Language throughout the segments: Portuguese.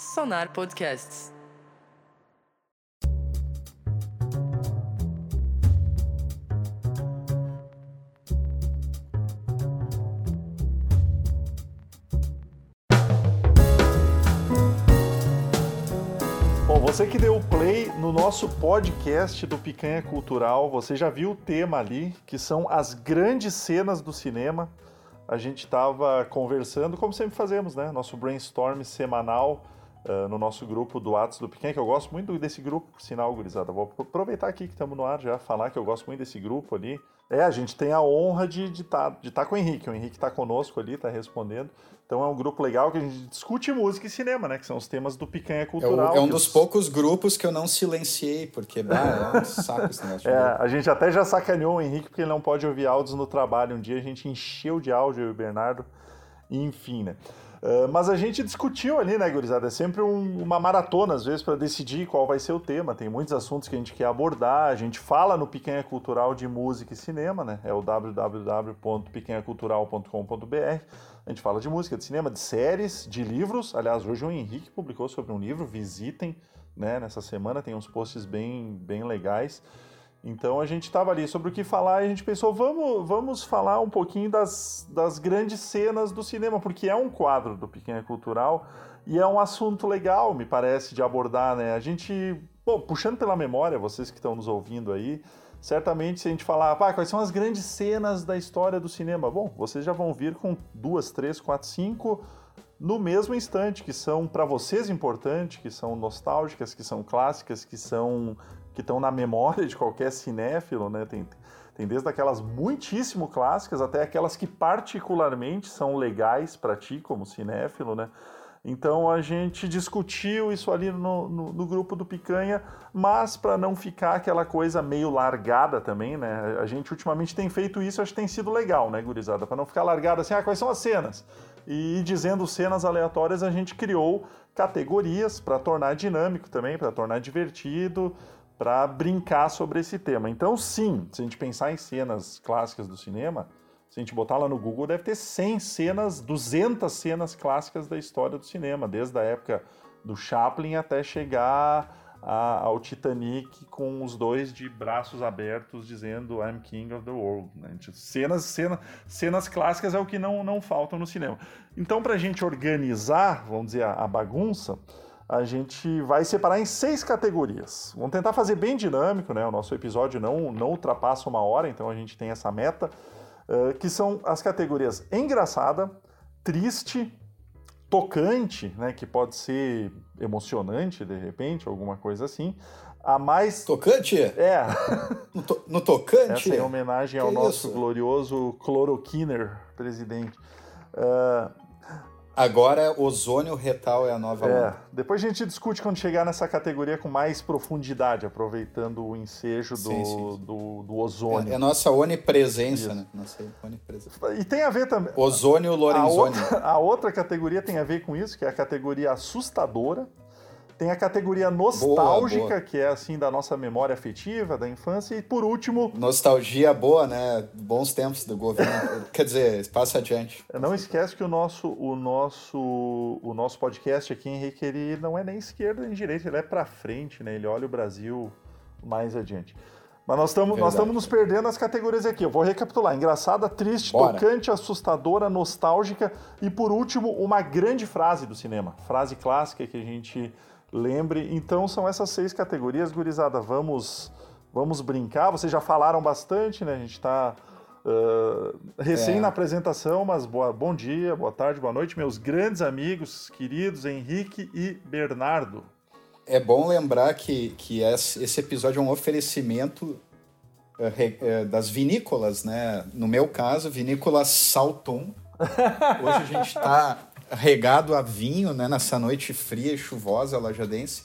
Sonar Podcasts. Bom, você que deu play no nosso podcast do Picanha Cultural, você já viu o tema ali, que são as grandes cenas do cinema. A gente estava conversando, como sempre fazemos, né? Nosso brainstorm semanal uh, no nosso grupo do Atos do Picanha, que eu gosto muito desse grupo, por sinal, gurizada. Vou aproveitar aqui que estamos no ar já, falar que eu gosto muito desse grupo ali. É, a gente tem a honra de estar de tá, de tá com o Henrique. O Henrique está conosco ali, está respondendo. Então é um grupo legal que a gente discute música e cinema, né? Que são os temas do Picanha Cultural. É, é um dos os... poucos grupos que eu não silenciei, porque bah, é um saco esse negócio. É, a gente até já sacaneou o Henrique porque ele não pode ouvir áudios no trabalho. Um dia a gente encheu de áudio, eu e o Bernardo. Enfim, né? Uh, mas a gente discutiu ali, né, gurizada? É sempre um, uma maratona, às vezes, para decidir qual vai ser o tema. Tem muitos assuntos que a gente quer abordar. A gente fala no Picanha Cultural de música e cinema, né? É o www.picanhacultural.com.br. A gente fala de música, de cinema, de séries, de livros. Aliás, hoje o Henrique publicou sobre um livro, visitem, né? Nessa semana tem uns posts bem, bem legais. Então a gente estava ali sobre o que falar e a gente pensou, vamos, vamos falar um pouquinho das, das grandes cenas do cinema, porque é um quadro do Pequena Cultural e é um assunto legal, me parece, de abordar, né? A gente, bom, puxando pela memória, vocês que estão nos ouvindo aí, certamente se a gente falar, ah, quais são as grandes cenas da história do cinema? Bom, vocês já vão vir com duas, três, quatro, cinco no mesmo instante, que são para vocês importantes, que são nostálgicas, que são clássicas, que são que estão na memória de qualquer cinéfilo, né? Tem, tem desde aquelas muitíssimo clássicas até aquelas que particularmente são legais para ti como cinéfilo, né? Então a gente discutiu isso ali no, no, no grupo do Picanha, mas para não ficar aquela coisa meio largada também, né? A gente ultimamente tem feito isso, acho que tem sido legal, né, gurizada? Para não ficar largada assim, ah, quais são as cenas? E dizendo cenas aleatórias, a gente criou categorias para tornar dinâmico também, para tornar divertido, para brincar sobre esse tema. Então, sim, se a gente pensar em cenas clássicas do cinema, se a gente botar lá no Google, deve ter 100 cenas, 200 cenas clássicas da história do cinema, desde a época do Chaplin até chegar a, ao Titanic com os dois de braços abertos dizendo I'm King of the World. Né? Cenas, cena, cenas clássicas é o que não, não faltam no cinema. Então, para a gente organizar, vamos dizer, a, a bagunça, a gente vai separar em seis categorias. Vamos tentar fazer bem dinâmico, né? O nosso episódio não, não ultrapassa uma hora, então a gente tem essa meta, uh, que são as categorias engraçada, triste, tocante, né? Que pode ser emocionante, de repente, alguma coisa assim. A mais. Tocante? É. No, to... no tocante? Essa é homenagem ao que nosso isso? glorioso Cloroquiner, presidente. Uh, Agora, ozônio retal é a nova É, onda. depois a gente discute quando chegar nessa categoria com mais profundidade, aproveitando o ensejo do, sim, sim, sim. do, do ozônio. É, é nossa onipresença, Isso. né? Nossa onipresença. E tem a ver também... Ozônio Lorenzoni. A outra, a outra categoria tem a ver com isso, que é a categoria assustadora, tem a categoria nostálgica, boa, boa. que é assim da nossa memória afetiva, da infância. E por último. Nostalgia boa, né? Bons tempos do governo. Quer dizer, passa adiante. Não esquece que o nosso, o nosso, o nosso podcast aqui, Henrique, ele não é nem esquerda nem direita, ele é para frente, né? Ele olha o Brasil mais adiante. Mas nós estamos nós estamos nos perdendo as categorias aqui. Eu vou recapitular: engraçada, triste, Bora. tocante, assustadora, nostálgica e por último uma grande frase do cinema, frase clássica que a gente lembre. Então são essas seis categorias, gurizada. Vamos, vamos brincar. Vocês já falaram bastante, né? A gente está uh, recém é. na apresentação, mas boa, bom dia, boa tarde, boa noite, meus grandes amigos, queridos Henrique e Bernardo. É bom lembrar que, que esse episódio é um oferecimento uh, das vinícolas, né? No meu caso, vinícola Salton. Hoje a gente está regado a vinho, né, nessa noite fria e chuvosa lajadense.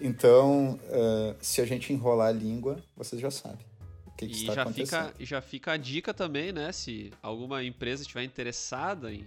Então, uh, se a gente enrolar a língua, vocês já sabem. O que, que está já acontecendo. fica, já fica a dica também, né? Se alguma empresa estiver interessada em,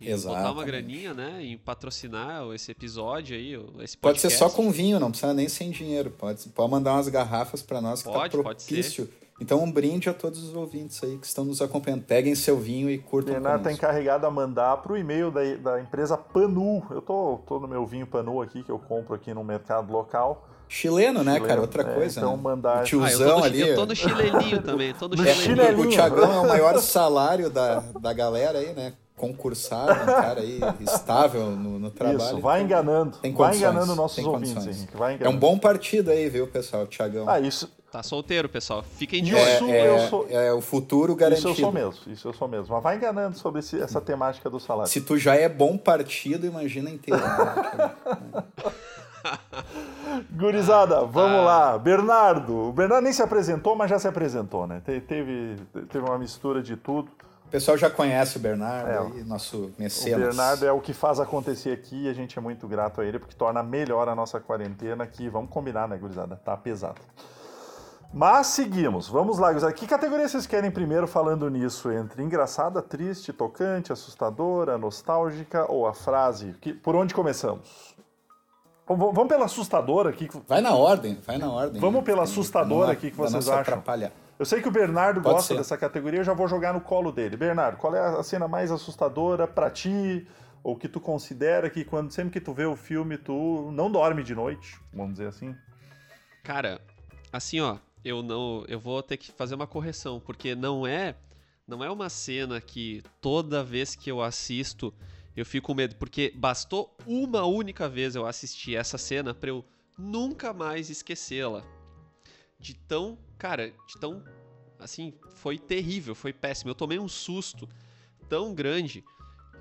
em botar uma graninha, né? Em patrocinar esse episódio aí, esse podcast. Pode ser só com vinho, não precisa nem sem dinheiro. Pode, pode mandar umas garrafas para nós que tá pode, tá propício. Pode ser Então, um brinde a todos os ouvintes aí que estão nos acompanhando. Peguem seu vinho e curtam Bernardo está encarregado a mandar para o e-mail da, da empresa Panu. Eu tô, tô no meu vinho Panu aqui, que eu compro aqui no mercado local. Chileno, né, Chileno, cara? Outra é, coisa. Então, né? mandar. O tiozão ah, ali. Eu tô no chileninho também. Tô no chileninho. O Thiagão é o maior salário da, da galera aí, né? Concursado, um cara aí estável no, no trabalho. Isso, vai enganando. Tem vai enganando nossos ouvintes, Henrique. Vai enganando. É um bom partido aí, viu, pessoal? Thiagão. Ah, isso. Tá solteiro, pessoal. Fiquem de olho. É, é, sou... é, o futuro garantido. Isso eu sou mesmo, isso eu sou mesmo. Mas vai enganando sobre esse, essa temática do salário. Se tu já é bom partido, imagina inteiro. Né? Gurizada, vamos ah. lá. Bernardo. O Bernardo nem se apresentou, mas já se apresentou, né? Te, teve, teve uma mistura de tudo. O pessoal já conhece o Bernardo, é, aí, nosso mecenas. O Bernardo é o que faz acontecer aqui e a gente é muito grato a ele, porque torna melhor a nossa quarentena aqui. Vamos combinar, né, gurizada? Tá pesado. Mas seguimos. Vamos lá, gurizada. Que categoria vocês querem primeiro falando nisso? Entre engraçada, triste, tocante, assustadora, nostálgica ou a frase? Que, por onde começamos? Vamos pela assustadora aqui. Vai na ordem, vai na ordem. Vamos pela assustadora aqui que vocês acham. Eu sei que o Bernardo Pode gosta ser. dessa categoria, eu já vou jogar no colo dele. Bernardo, qual é a cena mais assustadora para ti? Ou que tu considera que quando sempre que tu vê o filme, tu não dorme de noite, vamos dizer assim? Cara, assim, ó, eu não, eu vou ter que fazer uma correção, porque não é, não é uma cena que toda vez que eu assisto eu fico com medo, porque bastou uma única vez eu assistir essa cena para eu nunca mais esquecê-la. De tão, cara, de tão assim, foi terrível, foi péssimo. Eu tomei um susto tão grande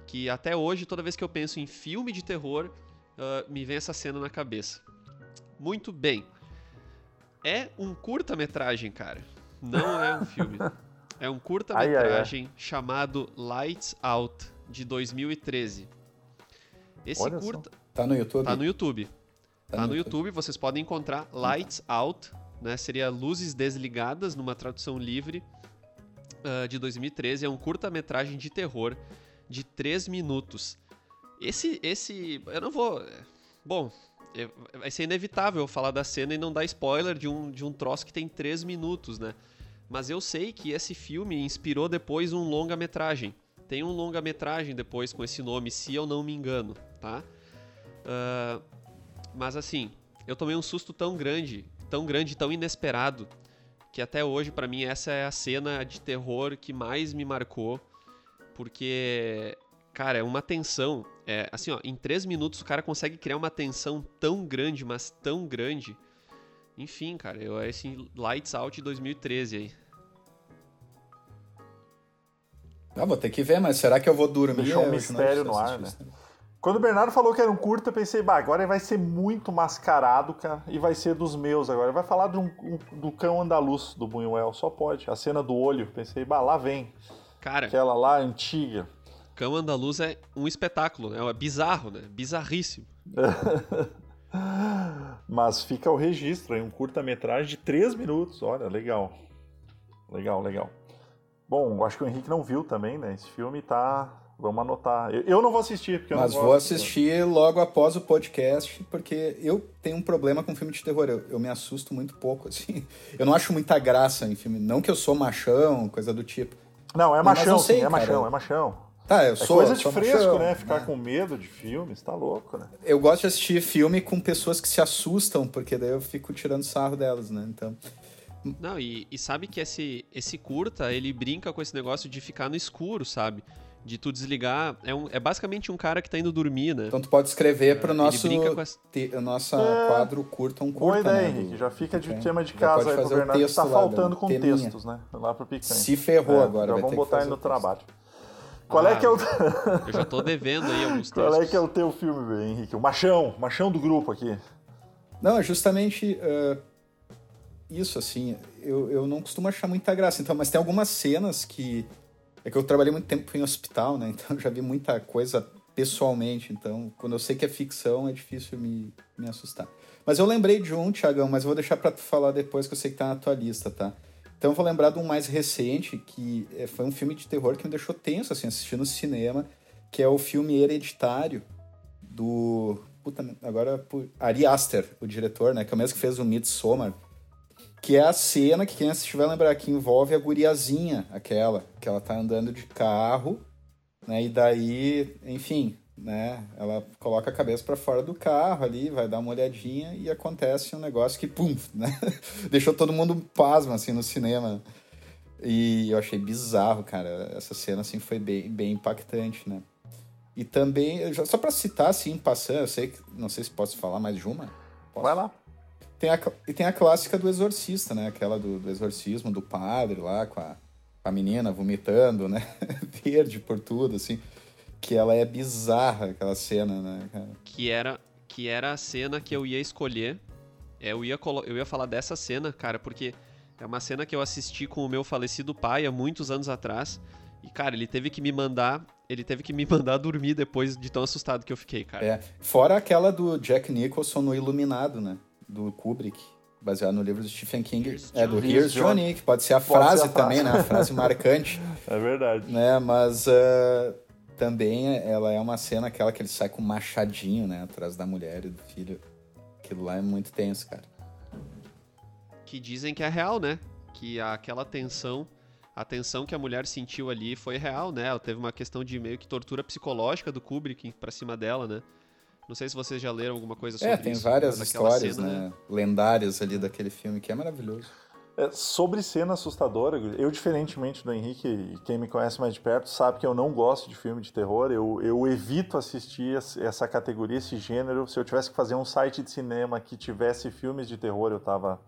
que até hoje, toda vez que eu penso em filme de terror, uh, me vem essa cena na cabeça. Muito bem. É um curta-metragem, cara. Não é um filme. É um curta-metragem chamado Lights Out de 2013. Esse Olha curta. Só. Tá no YouTube? Tá no YouTube. Tá, tá no, no YouTube. YouTube, vocês podem encontrar Lights Out, né? Seria Luzes Desligadas, numa tradução livre, uh, de 2013. É um curta-metragem de terror de 3 minutos. Esse, esse. Eu não vou. Bom, é, vai ser inevitável falar da cena e não dar spoiler de um, de um troço que tem 3 minutos, né? Mas eu sei que esse filme inspirou depois um longa-metragem. Tem um longa-metragem depois com esse nome, se eu não me engano, tá? Uh, mas assim, eu tomei um susto tão grande, tão grande, tão inesperado, que até hoje para mim essa é a cena de terror que mais me marcou, porque, cara, é uma tensão. É, assim, ó, em três minutos o cara consegue criar uma tensão tão grande, mas tão grande. Enfim, cara, eu esse Lights Out de 2013 aí. Ah, vou ter que ver, mas será que eu vou dormir? Deixou um mistério no ar, né? Quando o Bernardo falou que era um curto, eu pensei, bah, agora ele vai ser muito mascarado, cara, e vai ser dos meus agora. Ele vai falar do, do cão andaluz do Buñuel, só pode. A cena do olho, pensei, bah, lá vem. Cara. Aquela lá antiga. Cão andaluz é um espetáculo, né? É bizarro, né? Bizarríssimo. Mas fica o registro aí, um curta-metragem de 3 minutos. Olha, legal. Legal, legal. Bom, acho que o Henrique não viu também, né? Esse filme tá. Vamos anotar. Eu não vou assistir, porque eu Mas não vou assistir logo após o podcast, porque eu tenho um problema com filme de terror. Eu, eu, me assusto muito pouco, assim. Eu não acho muita graça em filme. Não que eu sou machão, coisa do tipo. Não, é machão, sei, sim, é machão, é machão. Tá, eu é sou. Coisa de sou fresco, né? Ficar né? com medo de filmes, tá louco, né? Eu gosto de assistir filme com pessoas que se assustam, porque daí eu fico tirando sarro delas, né? Então. Não, e, e sabe que esse, esse curta, ele brinca com esse negócio de ficar no escuro, sabe? de tu desligar. É, um, é basicamente um cara que tá indo dormir, né? Então tu pode escrever pro nosso essa... te, nossa é... quadro curta um curta, Boa ideia, né? Henrique. Já fica de tema de casa aí pro Bernardo, que tá faltando com teminha. textos, né? Lá pro Picanha. Se ferrou é, agora, Já vamos botar ele no trabalho. Qual ah, é que é o... eu já tô devendo aí alguns textos. Qual é que é o teu filme, Henrique? O machão, o machão do grupo aqui. Não, é justamente... Uh isso, assim, eu, eu não costumo achar muita graça. Então, mas tem algumas cenas que. É que eu trabalhei muito tempo em hospital, né? Então já vi muita coisa pessoalmente. Então, quando eu sei que é ficção, é difícil me, me assustar. Mas eu lembrei de um, Tiagão, mas eu vou deixar para tu falar depois, que eu sei que tá na tua lista, tá? Então vou lembrar de um mais recente, que é, foi um filme de terror que me deixou tenso, assim, assistindo no cinema, que é o filme Hereditário, do... Puta, agora... Ari Aster, o diretor, né? Que é o mesmo que fez o Midsommar Que é a cena que quem assistir vai lembrar que envolve a guriazinha, aquela, que ela tá andando de carro, né? E daí, enfim, né? Ela coloca a cabeça para fora do carro ali, vai dar uma olhadinha e acontece um negócio que, pum, né? Deixou todo mundo pasmo, assim, no cinema. E eu achei bizarro, cara. Essa cena, assim, foi bem, bem impactante, né? E também, só para citar, assim, passando, eu sei que, não sei se posso falar mais de uma. Posso? Vai lá. Tem a, e tem a clássica do exorcista, né? Aquela do, do exorcismo do padre lá, com a, com a menina vomitando, né? Verde por tudo, assim que ela é bizarra, aquela cena, né, cara? Que era, que era a cena que eu ia escolher. É, eu, ia eu ia falar dessa cena, cara, porque é uma cena que eu assisti com o meu falecido pai há muitos anos atrás. E, cara, ele teve que me mandar. Ele teve que me mandar dormir depois de tão assustado que eu fiquei, cara. É. Fora aquela do Jack Nicholson no Iluminado, né? Do Kubrick. Baseado no livro do Stephen King. Here's é, do Here's Johnny, que pode ser a pode frase ser a também, frase. né? A frase marcante. É verdade. Né? Mas. Uh também ela é uma cena aquela que ele sai com um machadinho, né, atrás da mulher e do filho. Aquilo lá é muito tenso, cara. Que dizem que é real, né? Que aquela tensão, a tensão que a mulher sentiu ali foi real, né? Ela teve uma questão de meio que tortura psicológica do Kubrick pra cima dela, né? Não sei se vocês já leram alguma coisa é, sobre isso. É, tem isso, várias histórias, cena, né? né? Lendárias ali daquele filme, que é maravilhoso. É, sobre cena assustadora, eu, diferentemente do Henrique, quem me conhece mais de perto, sabe que eu não gosto de filme de terror. Eu, eu evito assistir essa categoria, esse gênero. Se eu tivesse que fazer um site de cinema que tivesse filmes de terror, eu tava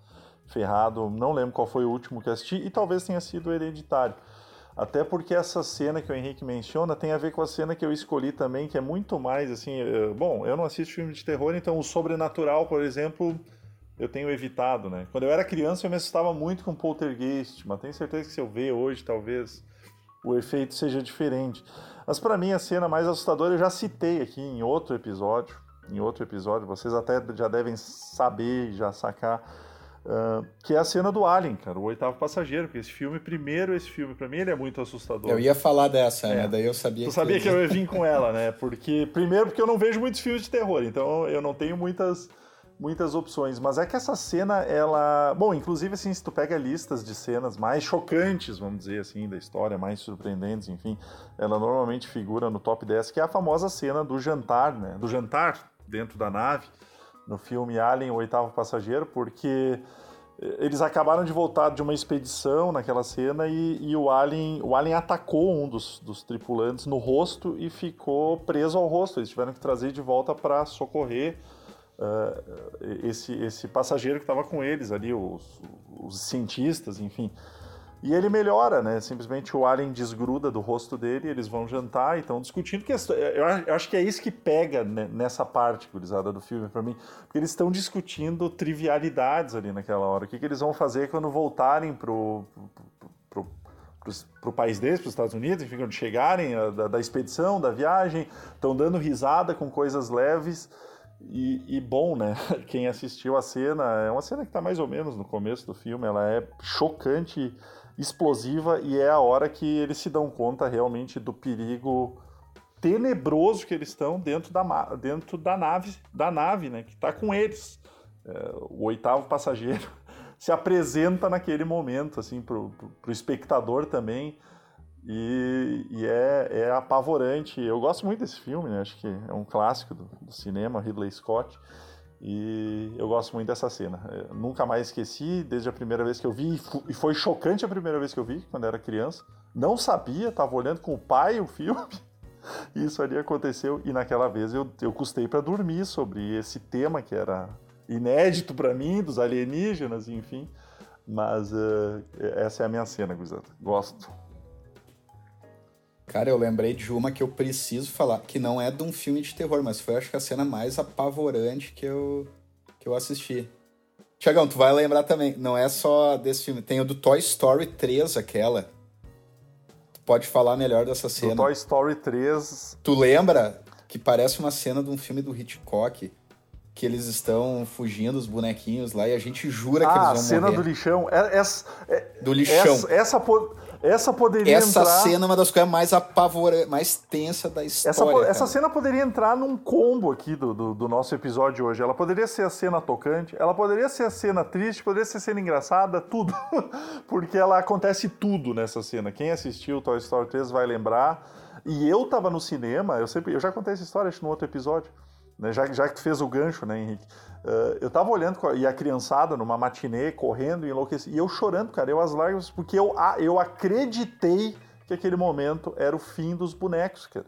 ferrado. Não lembro qual foi o último que assisti, e talvez tenha sido Hereditário. Até porque essa cena que o Henrique menciona tem a ver com a cena que eu escolhi também, que é muito mais assim. Eh, bom, eu não assisto filme de terror, então o sobrenatural, por exemplo eu tenho evitado, né? Quando eu era criança eu me assustava muito com poltergeist, mas tenho certeza que se eu ver hoje, talvez o efeito seja diferente. Mas para mim a cena mais assustadora eu já citei aqui em outro episódio, em outro episódio, vocês até já devem saber, já sacar, uh, que é a cena do Alien, cara, o oitavo passageiro, porque esse filme, primeiro esse filme, para mim ele é muito assustador. Eu ia falar dessa, é. né? Daí eu sabia tu que... sabia que eu ia vir com ela, né? Porque, primeiro porque eu não vejo muitos filmes de terror, então eu não tenho muitas muitas opções, mas é que essa cena, ela. Bom, inclusive, assim, se tu pega listas de cenas mais chocantes, vamos dizer assim, da história, mais surpreendentes, enfim, ela normalmente figura no top 10, que é a famosa cena do jantar, né? Do jantar dentro da nave, no filme Alien, o oitavo passageiro, porque eles acabaram de voltar de uma expedição naquela cena e, e, o, alien, o alien atacou um dos, dos, tripulantes no rosto e ficou preso ao rosto. Eles tiveram que trazer de volta para socorrer uh, esse, esse passageiro que estava com eles ali, os, os cientistas, enfim. E ele melhora, né? Simplesmente o alien desgruda do rosto dele, eles vão jantar e estão discutindo. Que eu acho que é isso que pega nessa parte, gurizada, do filme para mim. Porque eles estão discutindo trivialidades ali naquela hora. O que, que eles vão fazer quando voltarem pro, pro, pro, pro país deles, para os Estados Unidos, enfim, quando chegarem da, da expedição, da viagem, estão dando risada com coisas leves. E, e, bom, né? Quem assistiu a cena, é uma cena que está mais ou menos no começo do filme, ela é chocante, explosiva e é a hora que eles se dão conta realmente do perigo tenebroso que eles estão dentro da, dentro da nave, da nave, né? Que está com eles. É, o oitavo passageiro se apresenta naquele momento, assim, para o espectador também. E, e é, é, apavorante. Eu gosto muito desse filme, né? Acho que é um clássico do, do cinema, Ridley Scott. E eu gosto muito dessa cena. Eu nunca mais esqueci, desde a primeira vez que eu vi, e foi chocante a primeira vez que eu vi, quando era criança. Não sabia, estava olhando com o pai o filme. Isso ali aconteceu, e naquela vez eu, eu custei para dormir sobre esse tema que era inédito para mim, dos alienígenas, enfim. Mas uh, essa é a minha cena, Guzeta. Gosto. Cara, eu lembrei de uma que eu preciso falar, que não é de um filme de terror, mas foi acho que a cena mais apavorante que eu, que eu assisti. Tiagão, tu vai lembrar também, não é só desse filme, tem o do Toy Story 3, aquela. Tu pode falar melhor dessa cena. Do Toy Story 3. Tu lembra que parece uma cena de um filme do Hitchcock? que eles estão fugindo, os bonequinhos lá, e a gente jura ah, que eles vão morrer. Ah, a cena do lixão. É, é, do lixão. Essa, essa, essa poderia essa entrar... cena é uma das coisas mais apavorantes, mais tensa da história. Essa, essa, cena poderia entrar num combo aqui do, do, do, nosso episódio hoje. Ela poderia ser a cena tocante, ela poderia ser a cena triste, poderia ser a cena engraçada, tudo. Porque ela acontece tudo nessa cena. Quem assistiu Toy Story 3 vai lembrar. E eu tava no cinema, eu sempre, eu já contei essa história acho, no outro episódio, né? já, já que tu fez o gancho, né, Henrique? Uh, eu tava olhando e a criançada numa matinê correndo e enlouquecendo. E eu chorando, cara, eu as lágrimas, porque eu, eu acreditei que aquele momento era o fim dos bonecos, cara.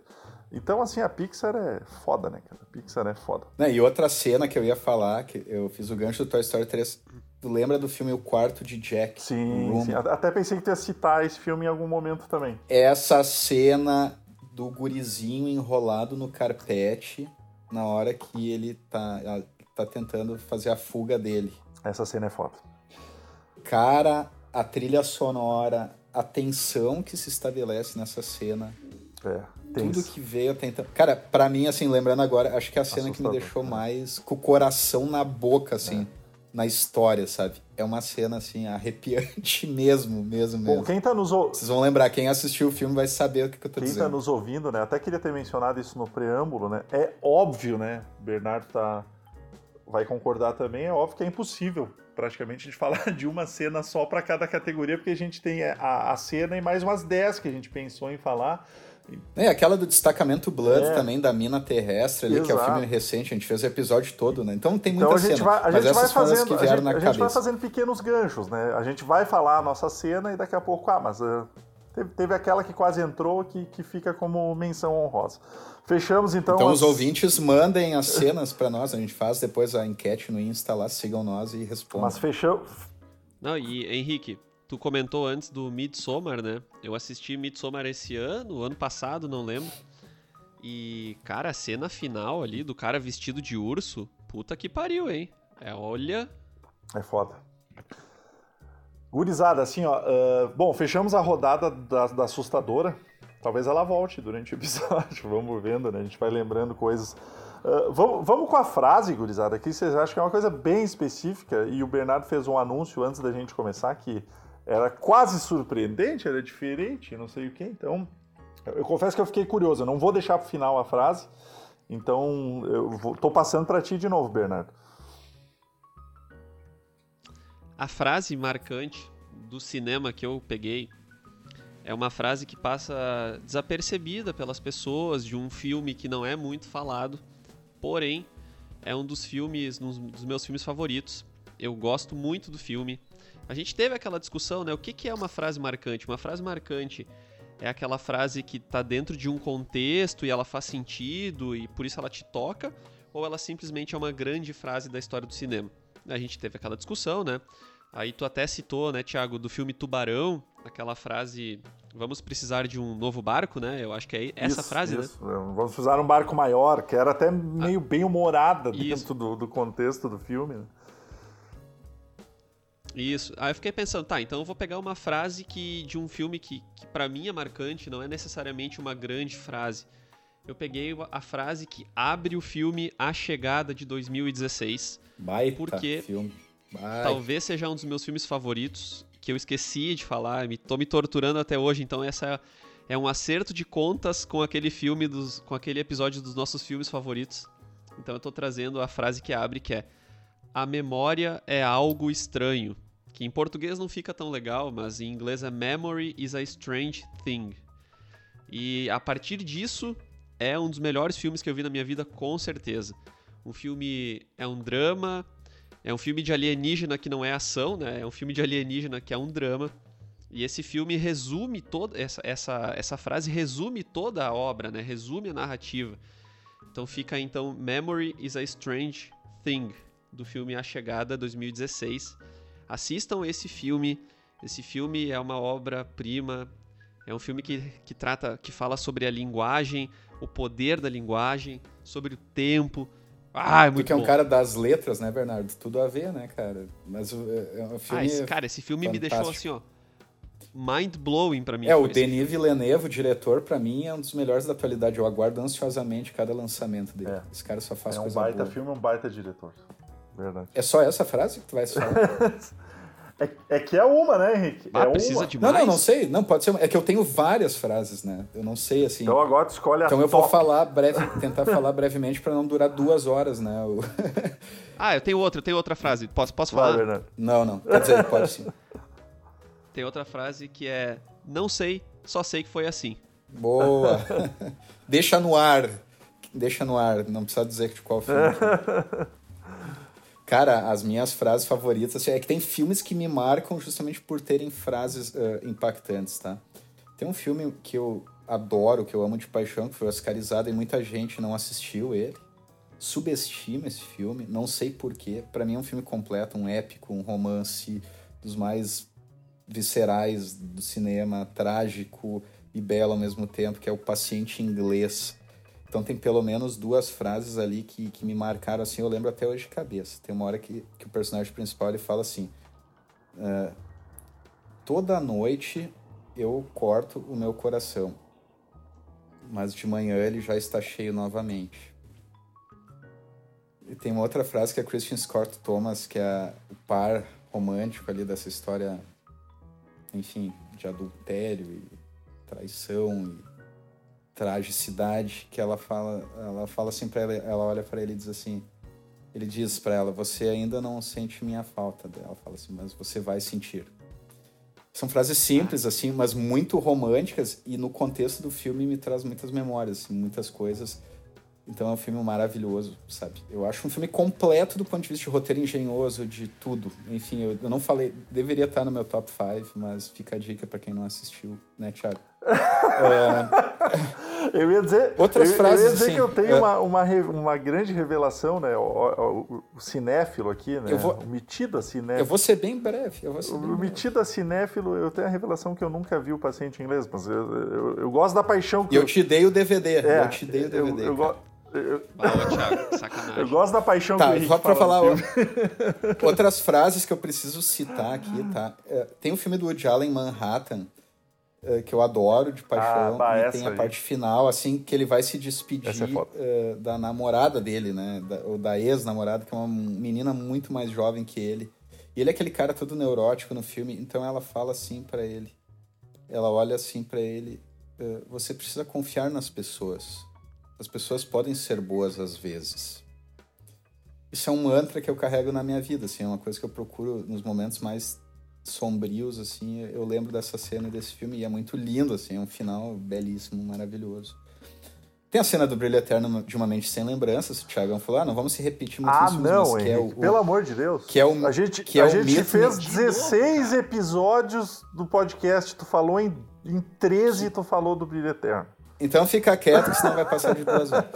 Então, assim, a Pixar é foda, né, cara? A Pixar é foda. e outra cena que eu ia falar, que eu fiz o gancho do Toy Story 3. Tu lembra do filme O Quarto de Jack? Sim, sim. Até pensei que tu ia citar esse filme em algum momento também. Essa cena do gurizinho enrolado no carpete na hora que ele tá, tá tentando fazer a fuga dele. Essa cena é foda. Cara, a trilha sonora, a tensão que se estabelece nessa cena. É, tudo que veio tentando. Cara, para mim, assim, lembrando agora, acho que é a cena Assustador, que me deixou mais com o coração na boca, assim. É na história, sabe? É uma cena, assim, arrepiante mesmo, mesmo, mesmo. Bom, quem tá nos ouvindo... Vocês vão lembrar, quem assistiu o filme vai saber o que, que eu tô quem dizendo. Quem tá nos ouvindo, né? Até queria ter mencionado isso no preâmbulo, né? É óbvio, né? Bernardo tá... vai concordar também, é óbvio que é impossível praticamente de falar de uma cena só para cada categoria, porque a gente tem a, a cena e mais umas 10 que a gente pensou em falar. É, aquela do destacamento Blood é. também, da mina terrestre ali, que é o filme recente, a gente fez o episódio todo, né? Então tem muita então, a gente cena, vai, a mas gente essas vai fazendo, que vieram a gente, na a cabeça. gente vai fazendo pequenos ganchos, né? A gente vai falar a nossa cena e daqui a pouco, ah, mas uh, teve, teve, aquela que quase entrou que, que fica como menção honrosa. Fechamos então. Então as... os ouvintes mandem as cenas para nós, a gente faz depois a enquete no Insta lá, sigam nós e respondam. Mas fechamos. Não, e Henrique, tu comentou antes do Midsommar, né? Eu assisti Midsommar esse ano, ano passado, não lembro. E, cara, a cena final ali do cara vestido de urso, puta que pariu, hein? É, olha. É foda. Gurizada, assim, ó. Uh, bom, fechamos a rodada da, da, assustadora. Talvez ela volte durante o episódio. vamos vendo, né? A gente vai lembrando coisas. Uh, vamos, vamos com a frase, gurizada, que vocês acham que é uma coisa bem específica. E o Bernardo fez um anúncio antes da gente começar que era quase surpreendente, era diferente, não sei o que. Então, eu confesso que eu fiquei curioso, eu não vou deixar para o final a frase, então eu estou passando para ti de novo, Bernardo. A frase marcante do cinema que eu peguei é uma frase que passa desapercebida pelas pessoas de um filme que não é muito falado, porém é um dos filmes, um dos meus filmes favoritos. Eu gosto muito do filme. A gente teve aquela discussão, né? O que, que é uma frase marcante? Uma frase marcante é aquela frase que tá dentro de um contexto e ela faz sentido e por isso ela te toca, ou ela simplesmente é uma grande frase da história do cinema. A gente teve aquela discussão, né? Aí tu até citou, né, Thiago, do filme Tubarão, aquela frase vamos precisar de um novo barco, né? Eu acho que é essa isso, frase, isso. né? Vamos precisar de um barco maior, que era até meio ah, bem humorada dentro do, do, contexto do filme. Né? Isso. Aí eu fiquei pensando, tá, então eu vou pegar uma frase que de um filme que, que para mim é marcante, não é necessariamente uma grande frase. Eu peguei a frase que abre o filme A Chegada de 2016. Baita porque filme. Baita. talvez seja um dos meus filmes favoritos, que eu esqueci de falar, me tô me torturando até hoje, então essa é um acerto de contas com aquele filme dos com aquele episódio dos nossos filmes favoritos. Então eu tô trazendo a frase que abre que é a memória é algo estranho. Que em português não fica tão legal, mas em inglês é Memory is a Strange Thing. E a partir disso, é um dos melhores filmes que eu vi na minha vida, com certeza. Um filme é um drama, é um filme de alienígena que não é ação, né? É um filme de alienígena que é um drama. E esse filme resume toda essa, essa, essa frase resume toda a obra, né? Resume a narrativa. Então fica então Memory is a Strange Thing do filme A Chegada 2016. Assistam esse filme. Esse filme é uma obra-prima. É um filme que, que trata, que fala sobre a linguagem, o poder da linguagem, sobre o tempo. Ah, é muito Porque é um cara das letras, né, Bernardo? Tudo a ver, né, cara? Mas é um filme. Ah, esse, cara, esse filme fantástico. me deixou assim, ó. Mind blowing para mim. É, o Denis Villeneuve, o diretor, para mim é um dos melhores da atualidade. Eu aguardo ansiosamente cada lançamento dele. É. Esse cara só faz é um coisa baita boa. filme, um baita diretor. Verdade. É só essa frase que tu vai falar? É, é, que é uma, né, Henrique? Ah, é precisa uma. de Não, mais? não, não sei. Não, pode ser. É que eu tenho várias frases, né? Eu não sei, assim. Então agora tu escolhe a Então eu vou top. falar breve, tentar falar brevemente para não durar duas horas, né? O- Ah, eu tenho outra, eu tenho outra frase. Posso, posso falar? Não, não. Quer dizer, pode sim. Tem outra frase que é: Não sei, só sei que foi assim. Boa. Deixa no ar. Deixa no ar. Não precisa dizer de qual filme. Cara, as minhas frases favoritas é que tem filmes que me marcam justamente por terem frases eh, impactantes, tá? Tem um filme que eu adoro, que eu amo de paixão, que foi oscarizado e muita gente não assistiu ele. Subestima esse filme, não sei porquê. Pra mim é um filme completo, um épico, um romance dos mais viscerais do cinema, trágico e belo ao mesmo tempo, que é o Paciente Inglês. Então tem pelo menos duas frases ali que, que me marcaram assim, eu lembro até hoje de cabeça. Tem uma hora que, que o personagem principal ele fala assim: "Ah, toda noite eu corto o meu coração, mas de manhã ele já está cheio novamente. E tem uma outra frase que é Christian Scott Thomas, que é o par romântico ali dessa história, enfim, de adultério e traição e tragicidade, que ela fala, ela fala assim para ela, ela olha para ele e diz assim, ele diz para ela, você ainda não sente minha falta. Ela fala assim, mas você vai sentir. São frases simples, assim, mas muito românticas e no contexto do filme me traz muitas memórias, assim, muitas coisas. Então é um filme maravilhoso, sabe? Eu acho um filme completo do ponto de vista de roteiro engenhoso, de tudo. Enfim, eu, eu não falei, deveria estar no meu top 5, mas fica a dica para quem não assistiu, né, Thiago? Eu ia dizer, Outras eu, frases, eu ia dizer assim, que eu tenho é. uma, uma, uma grande revelação, né? O, o- o cinéfilo aqui, né? Eu vou- O metida Eu cinéfilo. vou ser bem breve, eu vou ser O bem breve. metida cinéfilo, eu tenho a revelação que eu nunca vi o paciente inglês, mas eu, eu, eu gosto da paixão que E eu te dei o DVD, é, eu te dei o eu- DVD. eu, go- eu- ô, Thiago, sacanagem. eu gosto da paixão que o Tá, só pra fala falar ó, outras frases que eu preciso citar aqui, tá? É, tem o filme do Woody Allen, Manhattan, que eu adoro de paixão. Ah, bah, e tem a aí. parte final, assim, que ele vai se despedir é é, da namorada dele, né? Da, ou da ex-namorada, que é uma menina muito mais jovem que ele. E ele é aquele cara todo neurótico no filme, então ela fala assim pra ele. Ela olha assim pra ele: é, Você precisa confiar nas pessoas. As pessoas podem ser boas às vezes. Isso é um mantra que eu carrego na minha vida, assim, é uma coisa que eu procuro nos momentos mais sombrios, assim, eu lembro dessa cena e desse filme e é muito lindo, assim, é um final belíssimo, maravilhoso. Tem a cena do Brilho Eterno de Uma Mente Sem Lembranças, o Thiagão falou, ah, não vamos se repetir muito Ah, filmes, não, mas que é o, Henrique, pelo amor de Deus. que é o- a gente, que é a o gente fez de 16 episódios do podcast, tu falou em, em 13 tu falou do Brilho Eterno. Então fica quieto, que senão vai passar de duas horas.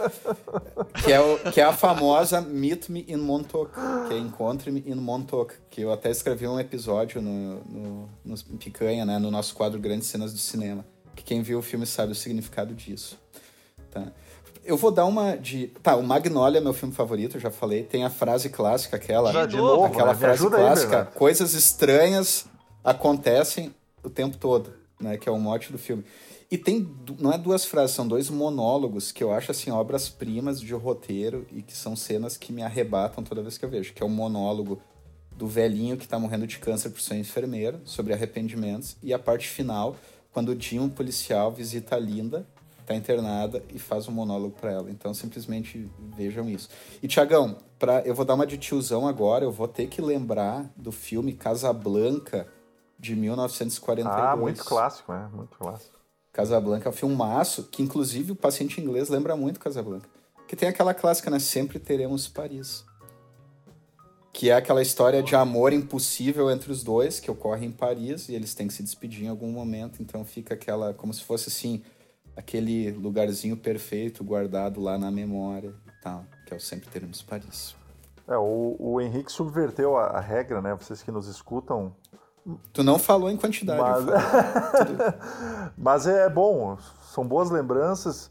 Que é, o, que é a famosa Meet Me in Montauk, que é Encontre-me in Montauk, que eu até escrevi um episódio no, no, no Picanha, né, no nosso quadro Grandes Cenas do Cinema, que quem viu o filme sabe o significado disso. Tá? Eu vou dar uma de... Tá, o Magnolia é meu filme favorito, eu já falei. Tem a frase clássica, aquela... Já de novo, aquela né? Frase aí, clássica, Bernardo. coisas estranhas acontecem o tempo todo, né? Que é o mote do filme. E tem, não é duas frases, são dois monólogos que eu acho, assim, obras-primas de roteiro e que são cenas que me arrebatam toda vez que eu vejo. Que é o monólogo do velhinho que tá morrendo de câncer por ser enfermeiro, sobre arrependimentos. E a parte final, quando o Jim, um policial, visita a Linda, tá internada e faz um monólogo para ela. Então, simplesmente vejam isso. E, Tiagão, pra, eu vou dar uma de tiozão agora, eu vou ter que lembrar do filme Casablanca, de 1942. Ah, muito clássico, né? Muito clássico. Casablanca é um filmaço, que inclusive o paciente inglês lembra muito Casablanca. Que tem aquela clássica, né? Sempre teremos Paris. Que é aquela história de amor impossível entre os dois, que ocorre em Paris, e eles têm que se despedir em algum momento, então fica aquela, como se fosse assim, aquele lugarzinho perfeito guardado lá na memória e tal, que é o Sempre Teremos Paris. É, o, o Henrique subverteu a, a regra, né? Vocês que nos escutam. Tu não falou em quantidade. Mas, mas é bom, são boas lembranças.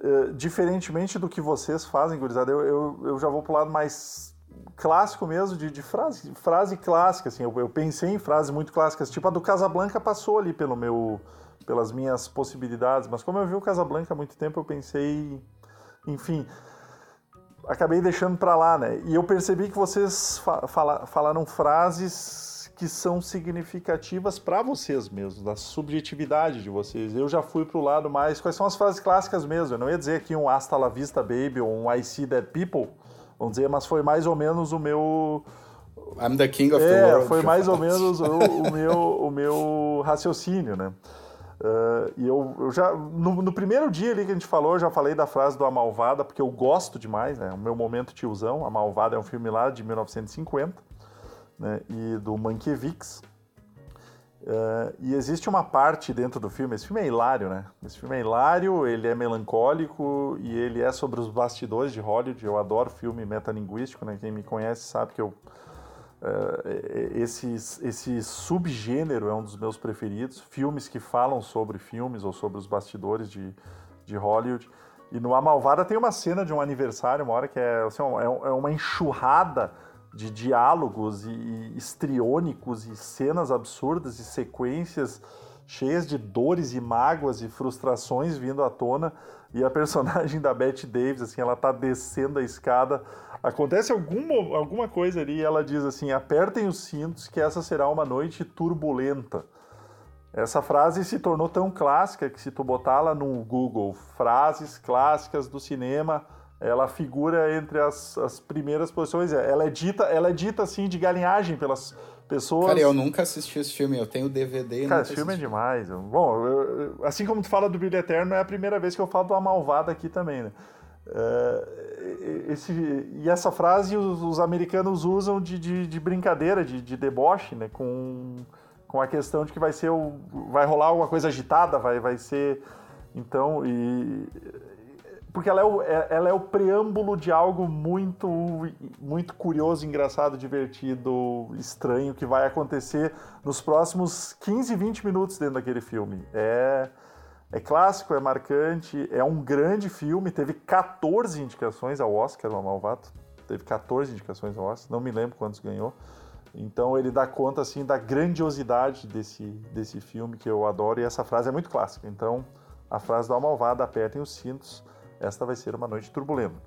Eh, diferentemente do que vocês fazem, gurizada, eu, eu, eu já vou pro lado mais clássico mesmo, de, de frase, frase clássica, assim, eu, eu pensei em frases muito clássicas, tipo a do Casablanca passou ali pelo meu, pelas minhas possibilidades, mas como eu vi o Casablanca há muito tempo, eu pensei, enfim, acabei deixando pra lá, né? E eu percebi que vocês fa fala- falaram frases que são significativas para vocês mesmos, da subjetividade de vocês. Eu já fui pro lado mais. Quais são as frases clássicas mesmo? Eu não ia dizer aqui um Hasta la vista, baby, ou um I see dead people, vamos dizer, mas foi mais ou menos o meu. I'm the king of é, the world. Foi mais ou menos o, o, meu, o meu raciocínio, né? Uh, e eu, eu já. No, no, primeiro dia ali que a gente falou, eu já falei da frase do A Malvada, porque eu gosto demais, né? O meu momento tiozão. A Malvada é um filme lá de 1950 né, e do Mankiewicz. Uh, e existe uma parte dentro do filme, esse filme é hilário, né? Esse filme é hilário, ele é melancólico e ele é sobre os bastidores de Hollywood. Eu adoro filme metalinguístico, né? Quem me conhece sabe que eu Uh, esse, esse subgênero é um dos meus preferidos. Filmes que falam sobre filmes ou sobre os bastidores de, de Hollywood. E no A Malvada tem uma cena de um aniversário, uma hora que é, assim, é, é uma enxurrada de diálogos e, e estriônicos e cenas absurdas e sequências cheias de dores e mágoas e frustrações vindo à tona. E a personagem da Bette Davis, assim, ela tá descendo a escada. Acontece alguma, alguma coisa ali e ela diz assim: apertem os cintos que essa será uma noite turbulenta. Essa frase se tornou tão clássica que se tu botá-la no Google, frases clássicas do cinema, ela figura entre as, as primeiras posições. Ela é dita, ela é dita assim de galinhagem pelas pessoas. Cara, eu nunca assisti esse filme, eu tenho DVD Cara, esse filme é assisti. é demais. Bom, eu, assim como tu fala do Brilho Eterno, é a primeira vez que eu falo da Malvada aqui também, né? Uh, esse, e essa frase os, os americanos usam de, de, de brincadeira, de, de, deboche, né? Com, com a questão de que vai ser o, vai rolar alguma coisa agitada, vai, vai ser então e porque ela é, o, é, ela é o preâmbulo de algo muito, muito curioso, engraçado, divertido, estranho, que vai acontecer nos próximos 15, 20 minutos dentro daquele filme. É, é clássico, é marcante, é um grande filme, teve 14 indicações ao Oscar, o Malvato. Teve 14 indicações ao Oscar, não me lembro quantos ganhou. Então ele dá conta assim da grandiosidade desse, desse filme que eu adoro e essa frase é muito clássica. Então a frase da Malvada, apertem os cintos esta vai ser uma noite turbulenta.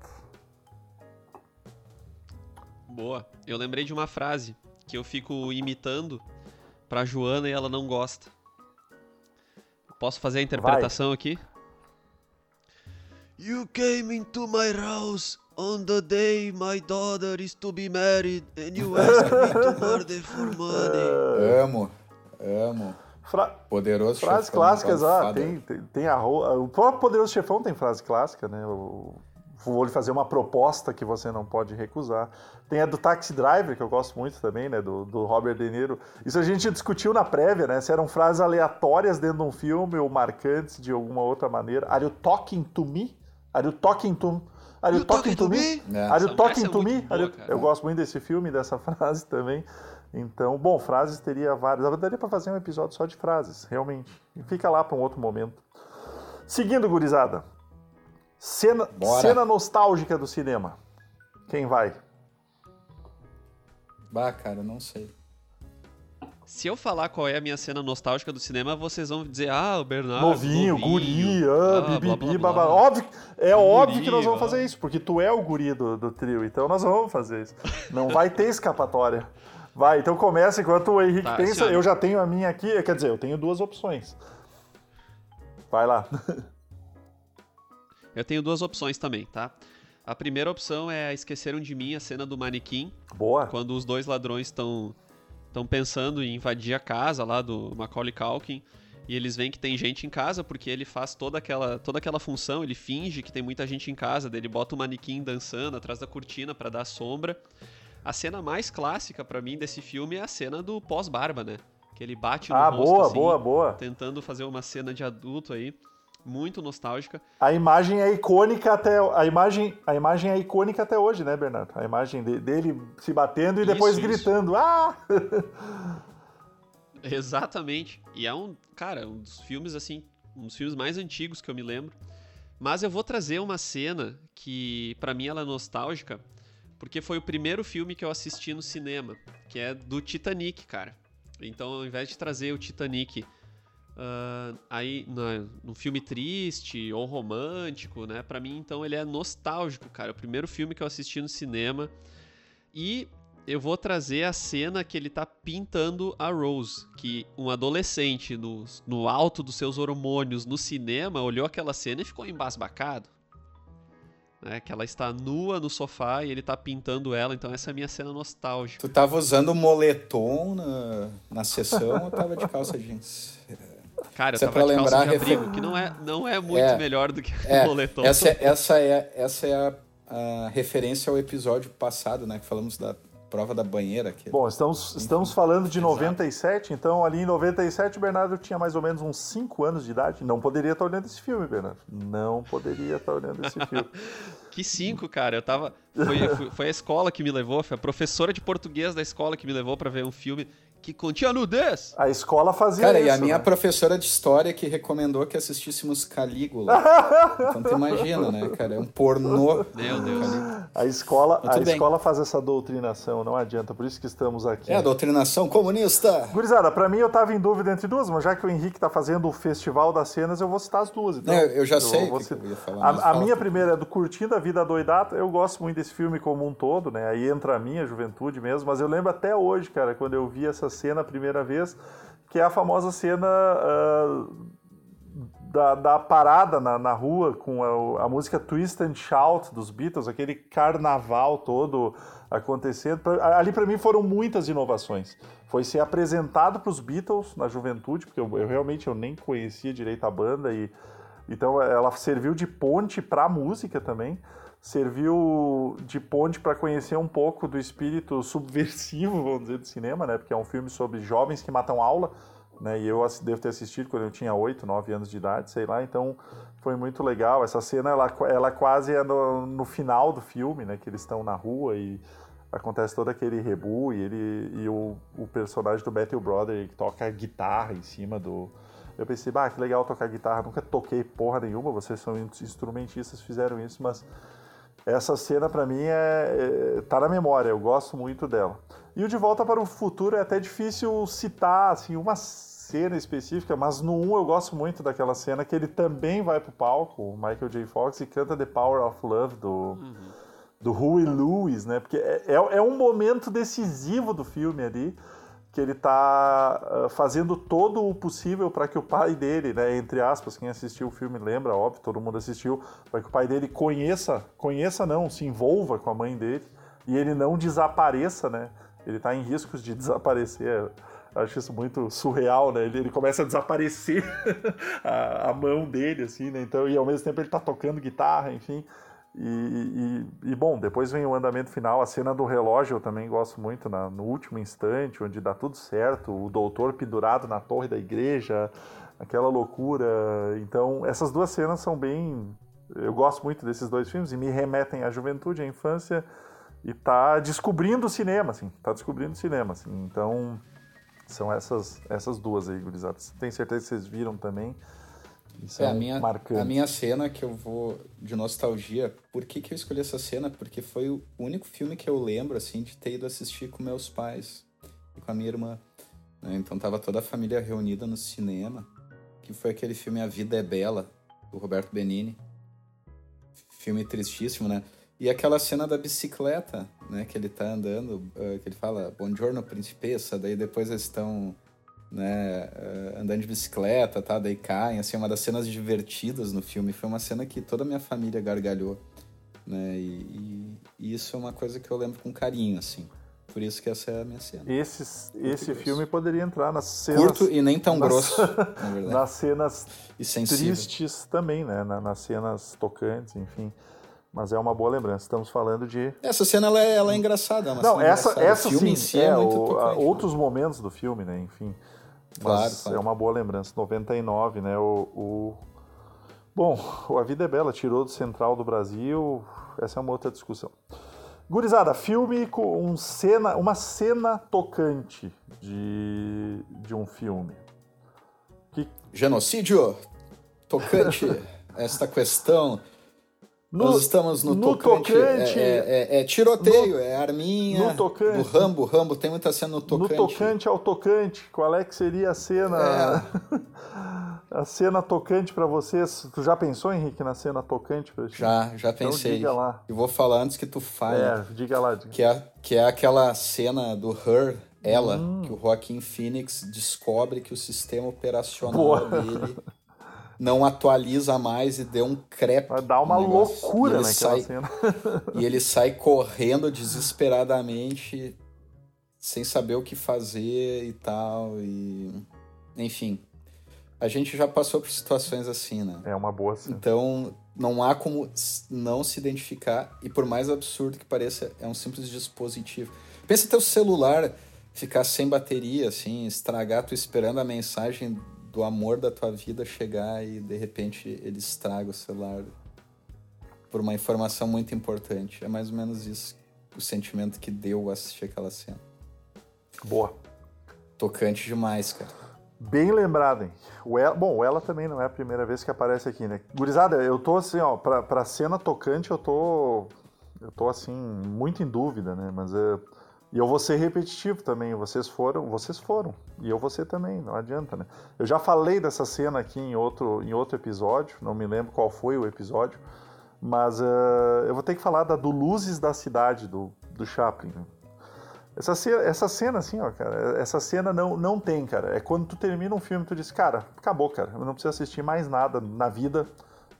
Boa. Eu lembrei de uma frase que eu fico imitando pra Joana e ela não gosta. Posso fazer a interpretação vai. aqui? You came into my house on the day my daughter is to be married and you asked me to murder for money. Amo, amo. Fra... Poderoso Frases chefão, clássicas, ah, tem, tem, tem a, o próprio Poderoso Chefão tem frase clássica, né? O, vou lhe fazer uma proposta que você não pode recusar. Tem a do Taxi Driver, que eu gosto muito também, né? Do, do Robert De Niro. Isso a gente discutiu na prévia, né? Se eram frases aleatórias dentro de um filme ou marcantes de alguma outra maneira. Are you talking to me? Are you talking to Are you, you talking, talking, to me? me? É. Are you talking to me? Boa, you... Eu gosto muito desse filme, dessa frase também. Então, bom, frases teria várias. Daria para fazer um episódio só de frases, realmente. E fica lá para um outro momento. Seguindo, gurizada. Cena, cena nostálgica do cinema. Quem vai? Bah, cara, não sei. Se eu falar qual é a minha cena nostálgica do cinema, vocês vão dizer, ah, o Bernardo. Novinho, novinho guri, ah, ah bibibi, babá. Óbvio, é guri, óbvio que nós vamos fazer isso, porque tu é o guri do, do trio, então nós vamos fazer isso. Não vai ter escapatória. Vai, então começa enquanto o Henrique tá, pensa. Senhora. Eu já tenho a minha aqui, quer dizer, eu tenho duas opções. Vai lá. Eu tenho duas opções também, tá? A primeira opção é Esqueceram de Mim, a cena do manequim. Boa. Quando os dois ladrões estão estão pensando em invadir a casa lá do Macaulay Culkin e eles veem que tem gente em casa porque ele faz toda aquela, toda aquela função, ele finge que tem muita gente em casa, dele bota o manequim dançando atrás da cortina para dar sombra. A cena mais clássica para mim desse filme é a cena do pós-barba, né? Que ele bate no ah, rosto, boa, assim, boa, boa. tentando fazer uma cena de adulto aí, muito nostálgica. A imagem é icônica até a imagem, a imagem é icônica até hoje, né, Bernardo? A imagem de, dele se batendo e depois isso, gritando, isso. ah! Exatamente. E é um, cara, um dos filmes assim, um dos filmes mais antigos que eu me lembro. Mas eu vou trazer uma cena que para mim ela é nostálgica, porque foi o primeiro filme que eu assisti no cinema, que é do Titanic, cara. Então, ao invés de trazer o Titanic uh, aí num filme triste ou romântico, né? Para mim, então, ele é nostálgico, cara. É o primeiro filme que eu assisti no cinema. E eu vou trazer a cena que ele tá pintando a Rose. Que um adolescente no, no alto dos seus hormônios no cinema olhou aquela cena e ficou embasbacado. Né, que ela está nua no sofá e ele tá pintando ela, então essa é a minha cena nostálgica. Tu tava usando moletom na, na sessão ou tava de calça jeans? Cara, eu Isso é tava é de calça lembrar, de abrigo, que não é, não é muito é, melhor do que é, moletom. Essa, é, essa é, essa é a, a, referência ao episódio passado, né? Que falamos da prova da banheira. aqui. Bom, estamos, estamos falando de Exato. 97, então ali em 97 o Bernardo tinha mais ou menos uns 5 anos de idade. Não poderia estar olhando esse filme, Bernardo. Não poderia estar olhando esse filme. que 5, cara. Eu tava. Foi, foi, a escola que me levou, foi a professora de português da escola que me levou para ver um filme que continha nudez. A escola fazia Cara, isso. Cara, e a minha né? professora de história que recomendou que assistíssemos Calígula. então tu imagina, né, cara? É um pornô. Meu Deus. A escola, a escola faz essa doutrinação, não adianta, por isso que estamos aqui. É a doutrinação comunista. Gurizada, pra mim eu tava em dúvida entre duas, mas já que o Henrique tá fazendo o Festival das Cenas, eu vou citar as duas. Então, é, eu já eu sei vou citar... que falar, A, a minha primeira é do Curtindo a Vida Doidata, eu gosto muito desse filme como um todo, né? Aí entra a minha juventude mesmo, mas eu lembro até hoje, cara, quando eu vi essa cena a primeira vez, que é a famosa cena uh, da, da, parada na, na rua com a, a, música Twist and Shout dos Beatles, aquele carnaval todo acontecendo. Ali para mim foram muitas inovações. Foi ser apresentado para os Beatles na juventude, porque eu, eu, realmente eu nem conhecia direito a banda e então ela serviu de ponte para a música também serviu de ponte para conhecer um pouco do espírito subversivo, vamos dizer, do cinema, né? Porque é um filme sobre jovens que matam aula, né? E eu devo ter assistido quando eu tinha 8, 9 anos de idade, sei lá. Então foi muito legal. Essa cena, ela, ela quase é no, no final do filme, né? Que eles estão na rua e acontece todo aquele rebu e ele e o, o personagem do Matthew Brother que toca guitarra em cima do eu pensei, bah, que legal tocar guitarra, nunca toquei porra nenhuma, vocês são instrumentistas, fizeram isso, mas essa cena para mim é, é, tá na memória, eu gosto muito dela. E o De Volta para o Futuro é até difícil citar assim uma cena específica, mas no 1 eu gosto muito daquela cena que ele também vai pro palco, o Michael J. Fox, e canta The Power of Love do, uhum. do Huey Lewis, né? Porque é, é, é um momento decisivo do filme ali que ele está uh, fazendo todo o possível para que o pai dele, né, entre aspas, quem assistiu o filme lembra, óbvio, todo mundo assistiu, para que o pai dele conheça, conheça não, se envolva com a mãe dele e ele não desapareça, né? Ele está em riscos de desaparecer. Acho isso muito surreal, né? Ele, ele começa a desaparecer a, a, mão dele, assim, né? Então, e ao mesmo tempo ele está tocando guitarra, enfim. E, e, e, bom, depois vem o andamento final, a cena do relógio eu também gosto muito, na, no último instante, onde dá tudo certo, o doutor pendurado na torre da igreja, aquela loucura. Então, essas duas cenas são bem. Eu gosto muito desses dois filmes e me remetem à juventude, à infância, e tá descobrindo o cinema, assim, tá descobrindo o cinema, assim. Então, são essas, essas duas aí, gurizadas. Tenho certeza que vocês viram também. Isso é, é a minha, marcante. a minha cena que eu vou de nostalgia. Por que, que eu escolhi essa cena? Porque foi o único filme que eu lembro, assim, de ter ido assistir com meus pais e com a minha irmã. Né? Então tava toda a família reunida no cinema, que foi aquele filme A Vida é Bela, do Roberto Benini. Filme tristíssimo, né? E aquela cena da bicicleta, né? Que ele tá andando, uh, que ele fala, Buongiorno, principessa, daí depois eles estão né, eh, andando de bicicleta, tá? Daí caem, assim, é uma das cenas divertidas no filme. Foi uma cena que toda a minha família gargalhou, né? E, e, isso é uma coisa que eu lembro com carinho, assim. Por isso que essa é a minha cena. Esse, esse filme poderia entrar nas cenas... Curto e nem tão nas, grosso, na verdade. Nas cenas tristes também, né? nas cenas tocantes, enfim. Mas é uma boa lembrança. Estamos falando de. Essa cena ela é, ela é engraçada. É Não, essa, essa sim. Si é, é o, tocante, né? outros momentos do filme, né? Enfim. Claro, claro. é uma boa lembrança. 99, né? O, o... Bom, A Vida é Bela tirou do Central do Brasil. Essa é uma outra discussão. Gurizada, filme com um cena, uma cena tocante de, de um filme. Que... Genocídio tocante. esta questão no, Nós estamos no, no tocante. tocante é, é, é, é, tiroteio, no, é arminha. No tocante. Do Rambo. Rambo tem muita cena no tocante. No tocante ao tocante. Qual é que seria a cena? É. A cena tocante para vocês. Tu já pensou, Henrique, na cena tocante pra Já, já então, pensei. Diga lá. Eu vou falar antes que tu fale. É, diga lá. Diga. Que, é, que é aquela cena do Her, ela, hum. que o Joaquim Phoenix descobre que o sistema operacional Boa. dele não atualiza mais e deu um crepe. Dar uma loucura naquela sai, cena. e ele sai correndo desesperadamente, sem saber o que fazer e tal. E. Enfim. A gente já passou por situações assim, né? É uma boa sim. Então, não há como não se identificar. E por mais absurdo que pareça, é um simples dispositivo. Pensa teu celular ficar sem bateria, assim, estragar, tu esperando a mensagem do amor da tua vida chegar e de repente ele estraga o celular por uma informação muito importante. É mais ou menos isso o sentimento que deu assistir aquela cena. Boa. Tocante demais, cara. Bem lembrado, hein? O ela, bom, ela também não é a primeira vez que aparece aqui, né? Gurizada, eu tô assim, ó, pra, pra cena tocante eu tô. Eu tô assim, muito em dúvida, né? Mas é. E eu vou ser repetitivo também. Vocês foram, vocês foram. E eu ser também, não adianta, né? Eu já falei dessa cena aqui em outro, em outro episódio, não me lembro qual foi o episódio, mas uh, eu vou ter que falar da do Luzes da Cidade, do, do Chaplin. Essa cena, essa cena, assim, ó, cara, essa cena não, não tem, cara. É quando tu termina um filme, tu diz, cara, acabou, cara, eu não preciso assistir mais nada na vida,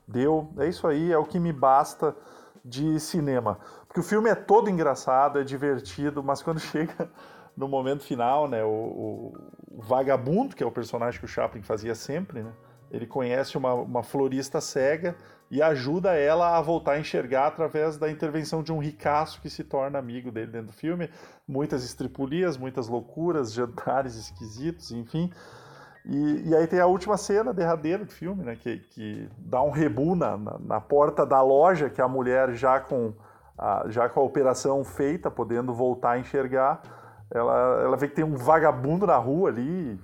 deu, é isso aí, é o que me basta de cinema. Porque o filme é todo engraçado, é divertido, mas quando chega no momento final, né, o, o, vagabundo, que é o personagem que o Chaplin fazia sempre, né, ele conhece uma, uma florista cega e ajuda ela a voltar a enxergar através da intervenção de um ricaço que se torna amigo dele dentro do filme. Muitas estripulias, muitas loucuras, jantares esquisitos, enfim. E, e, aí tem a última cena, derradeira do filme, né? Que, que dá um rebu na, na, na, porta da loja, que a mulher já com a, já com a operação feita, podendo voltar a enxergar, ela, ela vê que tem um vagabundo na rua ali,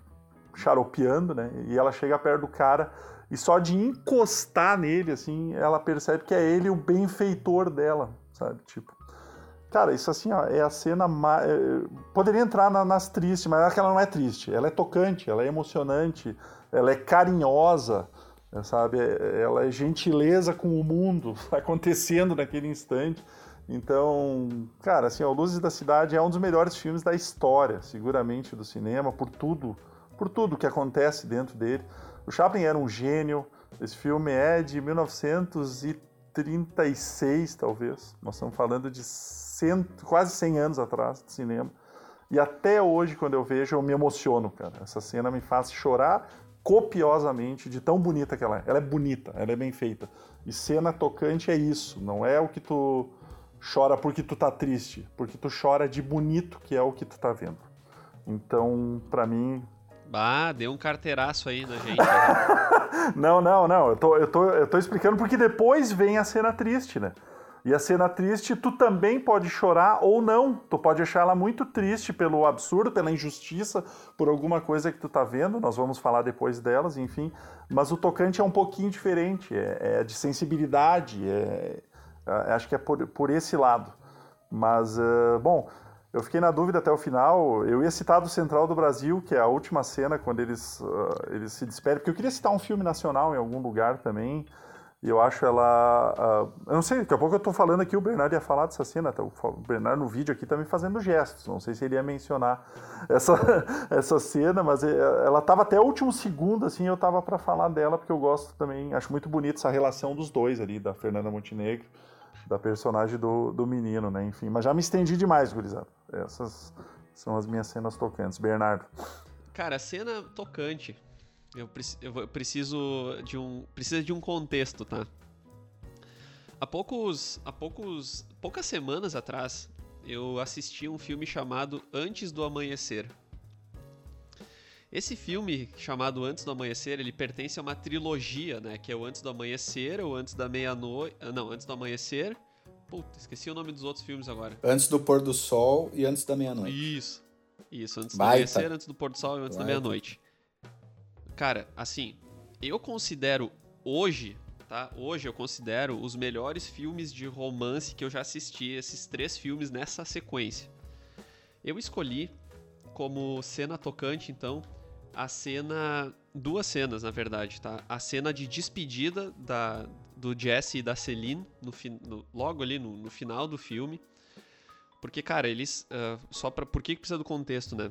xaropeando, né? E ela chega perto do cara e só de encostar nele, assim, ela percebe que é ele o benfeitor dela, sabe? Tipo, Cara, isso assim, ó, é a cena mais. É, poderia entrar na, nas tristes, mas ela não é triste. Ela é tocante, ela é emocionante, ela é carinhosa, sabe? É, ela é gentileza com o mundo acontecendo naquele instante. Então, cara, assim, ó, Luzes da Cidade é um dos melhores filmes da história, seguramente, do cinema, por tudo, por tudo que acontece dentro dele. O Chaplin era um gênio. Esse filme é de 1936, talvez. Nós estamos falando de cento, quase 100 anos atrás de cinema. E até hoje, quando eu vejo, eu me emociono, cara. Essa cena me faz chorar copiosamente de tão bonita que ela é. Ela é bonita, ela é bem feita. E cena tocante é isso, não é o que tu chora porque tu tá triste, porque tu chora de bonito, que é o que tu tá vendo. Então, para mim, Bah, deu um carteiraço aí na gente. não, não, não. Eu tô, eu, tô, eu tô explicando porque depois vem a cena triste, né? E a cena triste, tu também pode chorar ou não. Tu pode achar ela muito triste pelo absurdo, pela injustiça, por alguma coisa que tu tá vendo. Nós vamos falar depois delas, enfim. Mas o tocante é um pouquinho diferente, é, é de sensibilidade, é, é, acho que é por, por esse lado. Mas, uh, bom, eu fiquei na dúvida até o final. Eu ia citar do Central do Brasil, que é a última cena quando eles, uh, eles se despedem, porque eu queria citar um filme nacional em algum lugar também. E eu acho ela. Uh, eu não sei, daqui a pouco eu tô falando aqui, o Bernardo ia falar dessa cena. Tá? O Bernardo no vídeo aqui tá me fazendo gestos. Não sei se ele ia mencionar essa, essa cena, mas eh, ela tava até o último segundo, assim, eu tava para falar dela, porque eu gosto também, acho muito bonito essa relação dos dois ali, da Fernanda Montenegro, da personagem do, do menino, né? Enfim, mas já me estendi demais, gurizada. Essas são as minhas cenas tocantes. Bernardo. Cara, cena tocante eu, eu preciso de um, precisa de um contexto, tá? Há poucos, há poucos, poucas semanas atrás, eu assisti um filme chamado Antes do Amanhecer. Esse filme chamado Antes do Amanhecer, ele pertence a uma trilogia, né? Que é o Antes do Amanhecer, o Antes da Meia-Noite... Ah, não, Antes do Amanhecer... Puta, esqueci o nome dos outros filmes agora. Antes do Pôr do Sol e Antes da Meia-Noite. Isso. Isso, Antes Baita. do Amanhecer, Antes do Pôr do Sol e Antes Baita. da Meia-Noite. Cara, assim, eu considero hoje, tá? Hoje eu considero os melhores filmes de romance que eu já assisti, esses três filmes nessa sequência. Eu escolhi como cena tocante, então, a cena. Duas cenas, na verdade, tá? A cena de despedida da, do Jesse e da Celine, no, no logo ali no, no, final do filme. Porque, cara, eles. Uh, só pra. Por que, que precisa do contexto, né?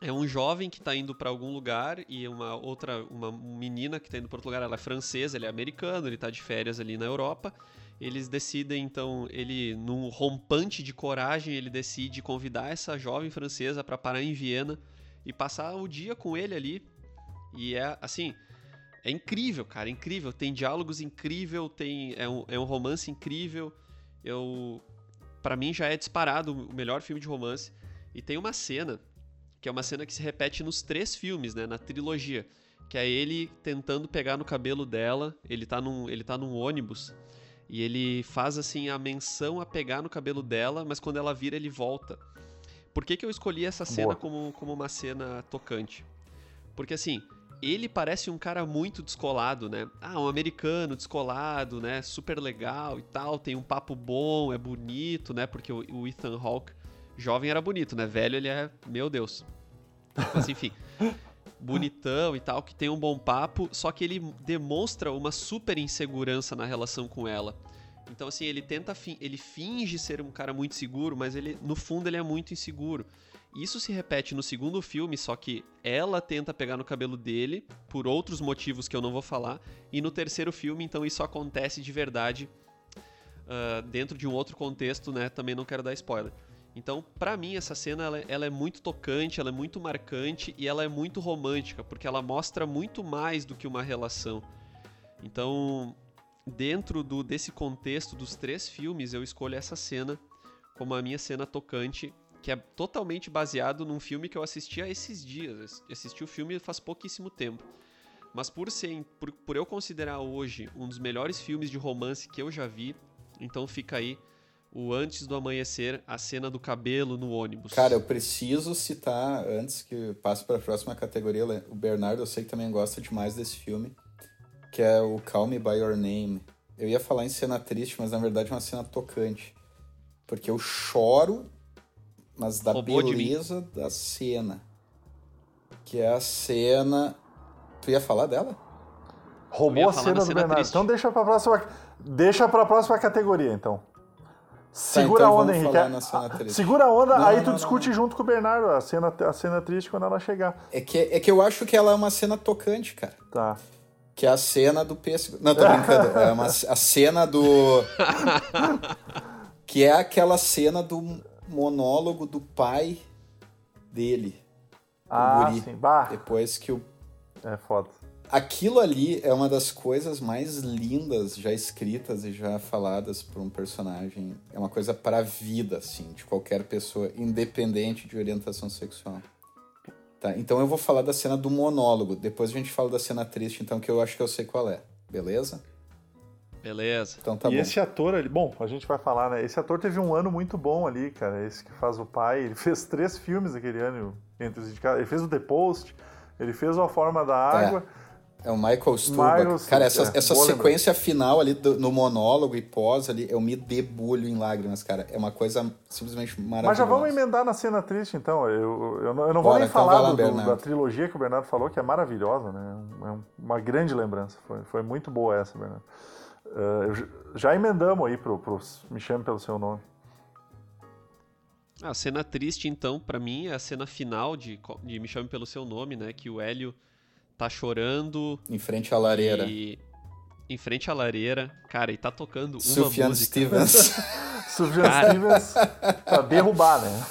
É um jovem que está indo para algum lugar e uma outra, uma menina que está indo para outro lugar, ela é francesa, ele é americano, ele está de férias ali na Europa. Eles decidem, então, ele, num rompante de coragem, ele decide convidar essa jovem francesa para parar em Viena e passar o dia com ele ali. E é, assim, é incrível, cara, é incrível. Tem diálogos incrível, tem é um, é um romance incrível. Eu, para mim, já é disparado o melhor filme de romance. E tem uma cena que é uma cena que se repete nos três filmes, né, na trilogia, que é ele tentando pegar no cabelo dela, ele tá num, ele tá num ônibus e ele faz assim a menção a pegar no cabelo dela, mas quando ela vira ele volta. Por que, que eu escolhi essa cena como, como uma cena tocante? Porque assim, ele parece um cara muito descolado, né? Ah, um americano descolado, né? Super legal e tal, tem um papo bom, é bonito, né? Porque o, o Ethan Hawke jovem era bonito, né? Velho ele é, meu Deus. Mas enfim, bonitão e tal, que tem um bom papo, só que ele demonstra uma super insegurança na relação com ela. Então assim, ele tenta ele finge ser um cara muito seguro, mas ele no fundo ele é muito inseguro. Isso se repete no segundo filme, só que ela tenta pegar no cabelo dele por outros motivos que eu não vou falar, e no terceiro filme, então isso acontece de verdade uh, dentro de um outro contexto, né? Também não quero dar spoiler. Então, para mim, essa cena ela, ela, é muito tocante, ela é muito marcante e ela é muito romântica, porque ela mostra muito mais do que uma relação. Então, dentro do, desse contexto dos três filmes, eu escolho essa cena como a minha cena tocante, que é totalmente baseado num filme que eu assisti há esses dias. Assisti o filme faz pouquíssimo tempo. Mas por, ser, por, por eu considerar hoje um dos melhores filmes de romance que eu já vi, então fica aí o Antes do Amanhecer, a cena do cabelo no ônibus. Cara, eu preciso citar, antes que passe para a próxima categoria, o Bernardo, eu sei que também gosta demais desse filme, que é o Call Me By Your Name. Eu ia falar em cena triste, mas na verdade é uma cena tocante. Porque eu choro, mas da Roubou beleza da cena. Que é a cena. Tu ia falar dela? Roubou a cena do cena Bernardo. Triste. Então deixa pra próxima. Deixa pra próxima categoria, então. Segura tá, então a onda, Henrique. Segura a onda, não, aí não, tu não, discute junto com o Bernardo a cena, a cena triste quando ela chegar. É que, é que eu acho que ela é uma cena tocante, cara. Tá. Que é a cena do pêssego. Não, tô brincando. é uma, a cena do. que é aquela cena do monólogo do pai dele. Ah, sim. Bah. Depois que o. É foda. Aquilo ali é uma das coisas mais lindas já escritas e já faladas por um personagem. É uma coisa para a vida, assim, de qualquer pessoa, independente de orientação sexual. Tá, então eu vou falar da cena do monólogo. Depois a gente fala da cena triste, então, que eu acho que eu sei qual é. Beleza? Beleza. Então tá e bom. esse ator ali, bom, a gente vai falar, né? Esse ator teve um ano muito bom ali, cara. Esse que faz o pai. Ele fez três filmes aquele ano entre os indicados. Ele fez o The Post, ele fez A Forma da é. Água. É. É o Michael Stuhlbarg. Cara, essa, é, essa sequência lembrar. final ali do, no monólogo e pós ali, eu me debulho em lágrimas, cara. É uma coisa simplesmente maravilhosa. Mas já vamos emendar na cena triste, então. Eu, eu, não, eu não vou nem então falar lá, do, da trilogia que o Bernardo falou, que é maravilhosa, né? É uma grande lembrança. Foi, foi muito boa essa, Bernardo. Uh, já emendamos aí pro, pro Me Chame Pelo Seu Nome. A cena triste, então, para mim, é a cena final de, de Me Chame Pelo Seu Nome, né? Que o Hélio tá chorando. Em frente à lareira. E... Em frente à lareira, cara, e tá tocando Sufjan uma música. Stevens. Sufjan Stevens pra derrubar, né?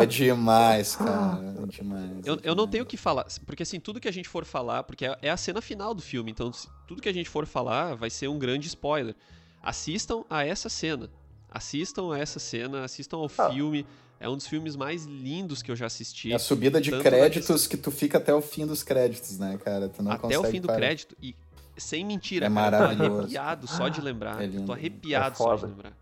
É demais, cara. É demais. Eu, é demais. eu não tenho o que falar, porque assim, tudo que a gente for falar, porque é, é a cena final do filme, então tudo que a gente for falar vai ser um grande spoiler. Assistam a essa cena. Assistam a essa cena, assistam ao ah. filme. É um dos filmes mais lindos que eu já assisti. É a subida de créditos que tu fica até o fim dos créditos, né, cara? Tu não até o fim do parar. crédito. E sem mentira, é cara, maravilhoso. eu tô arrepiado só de lembrar. É lindo. Eu tô arrepiado é só de lembrar.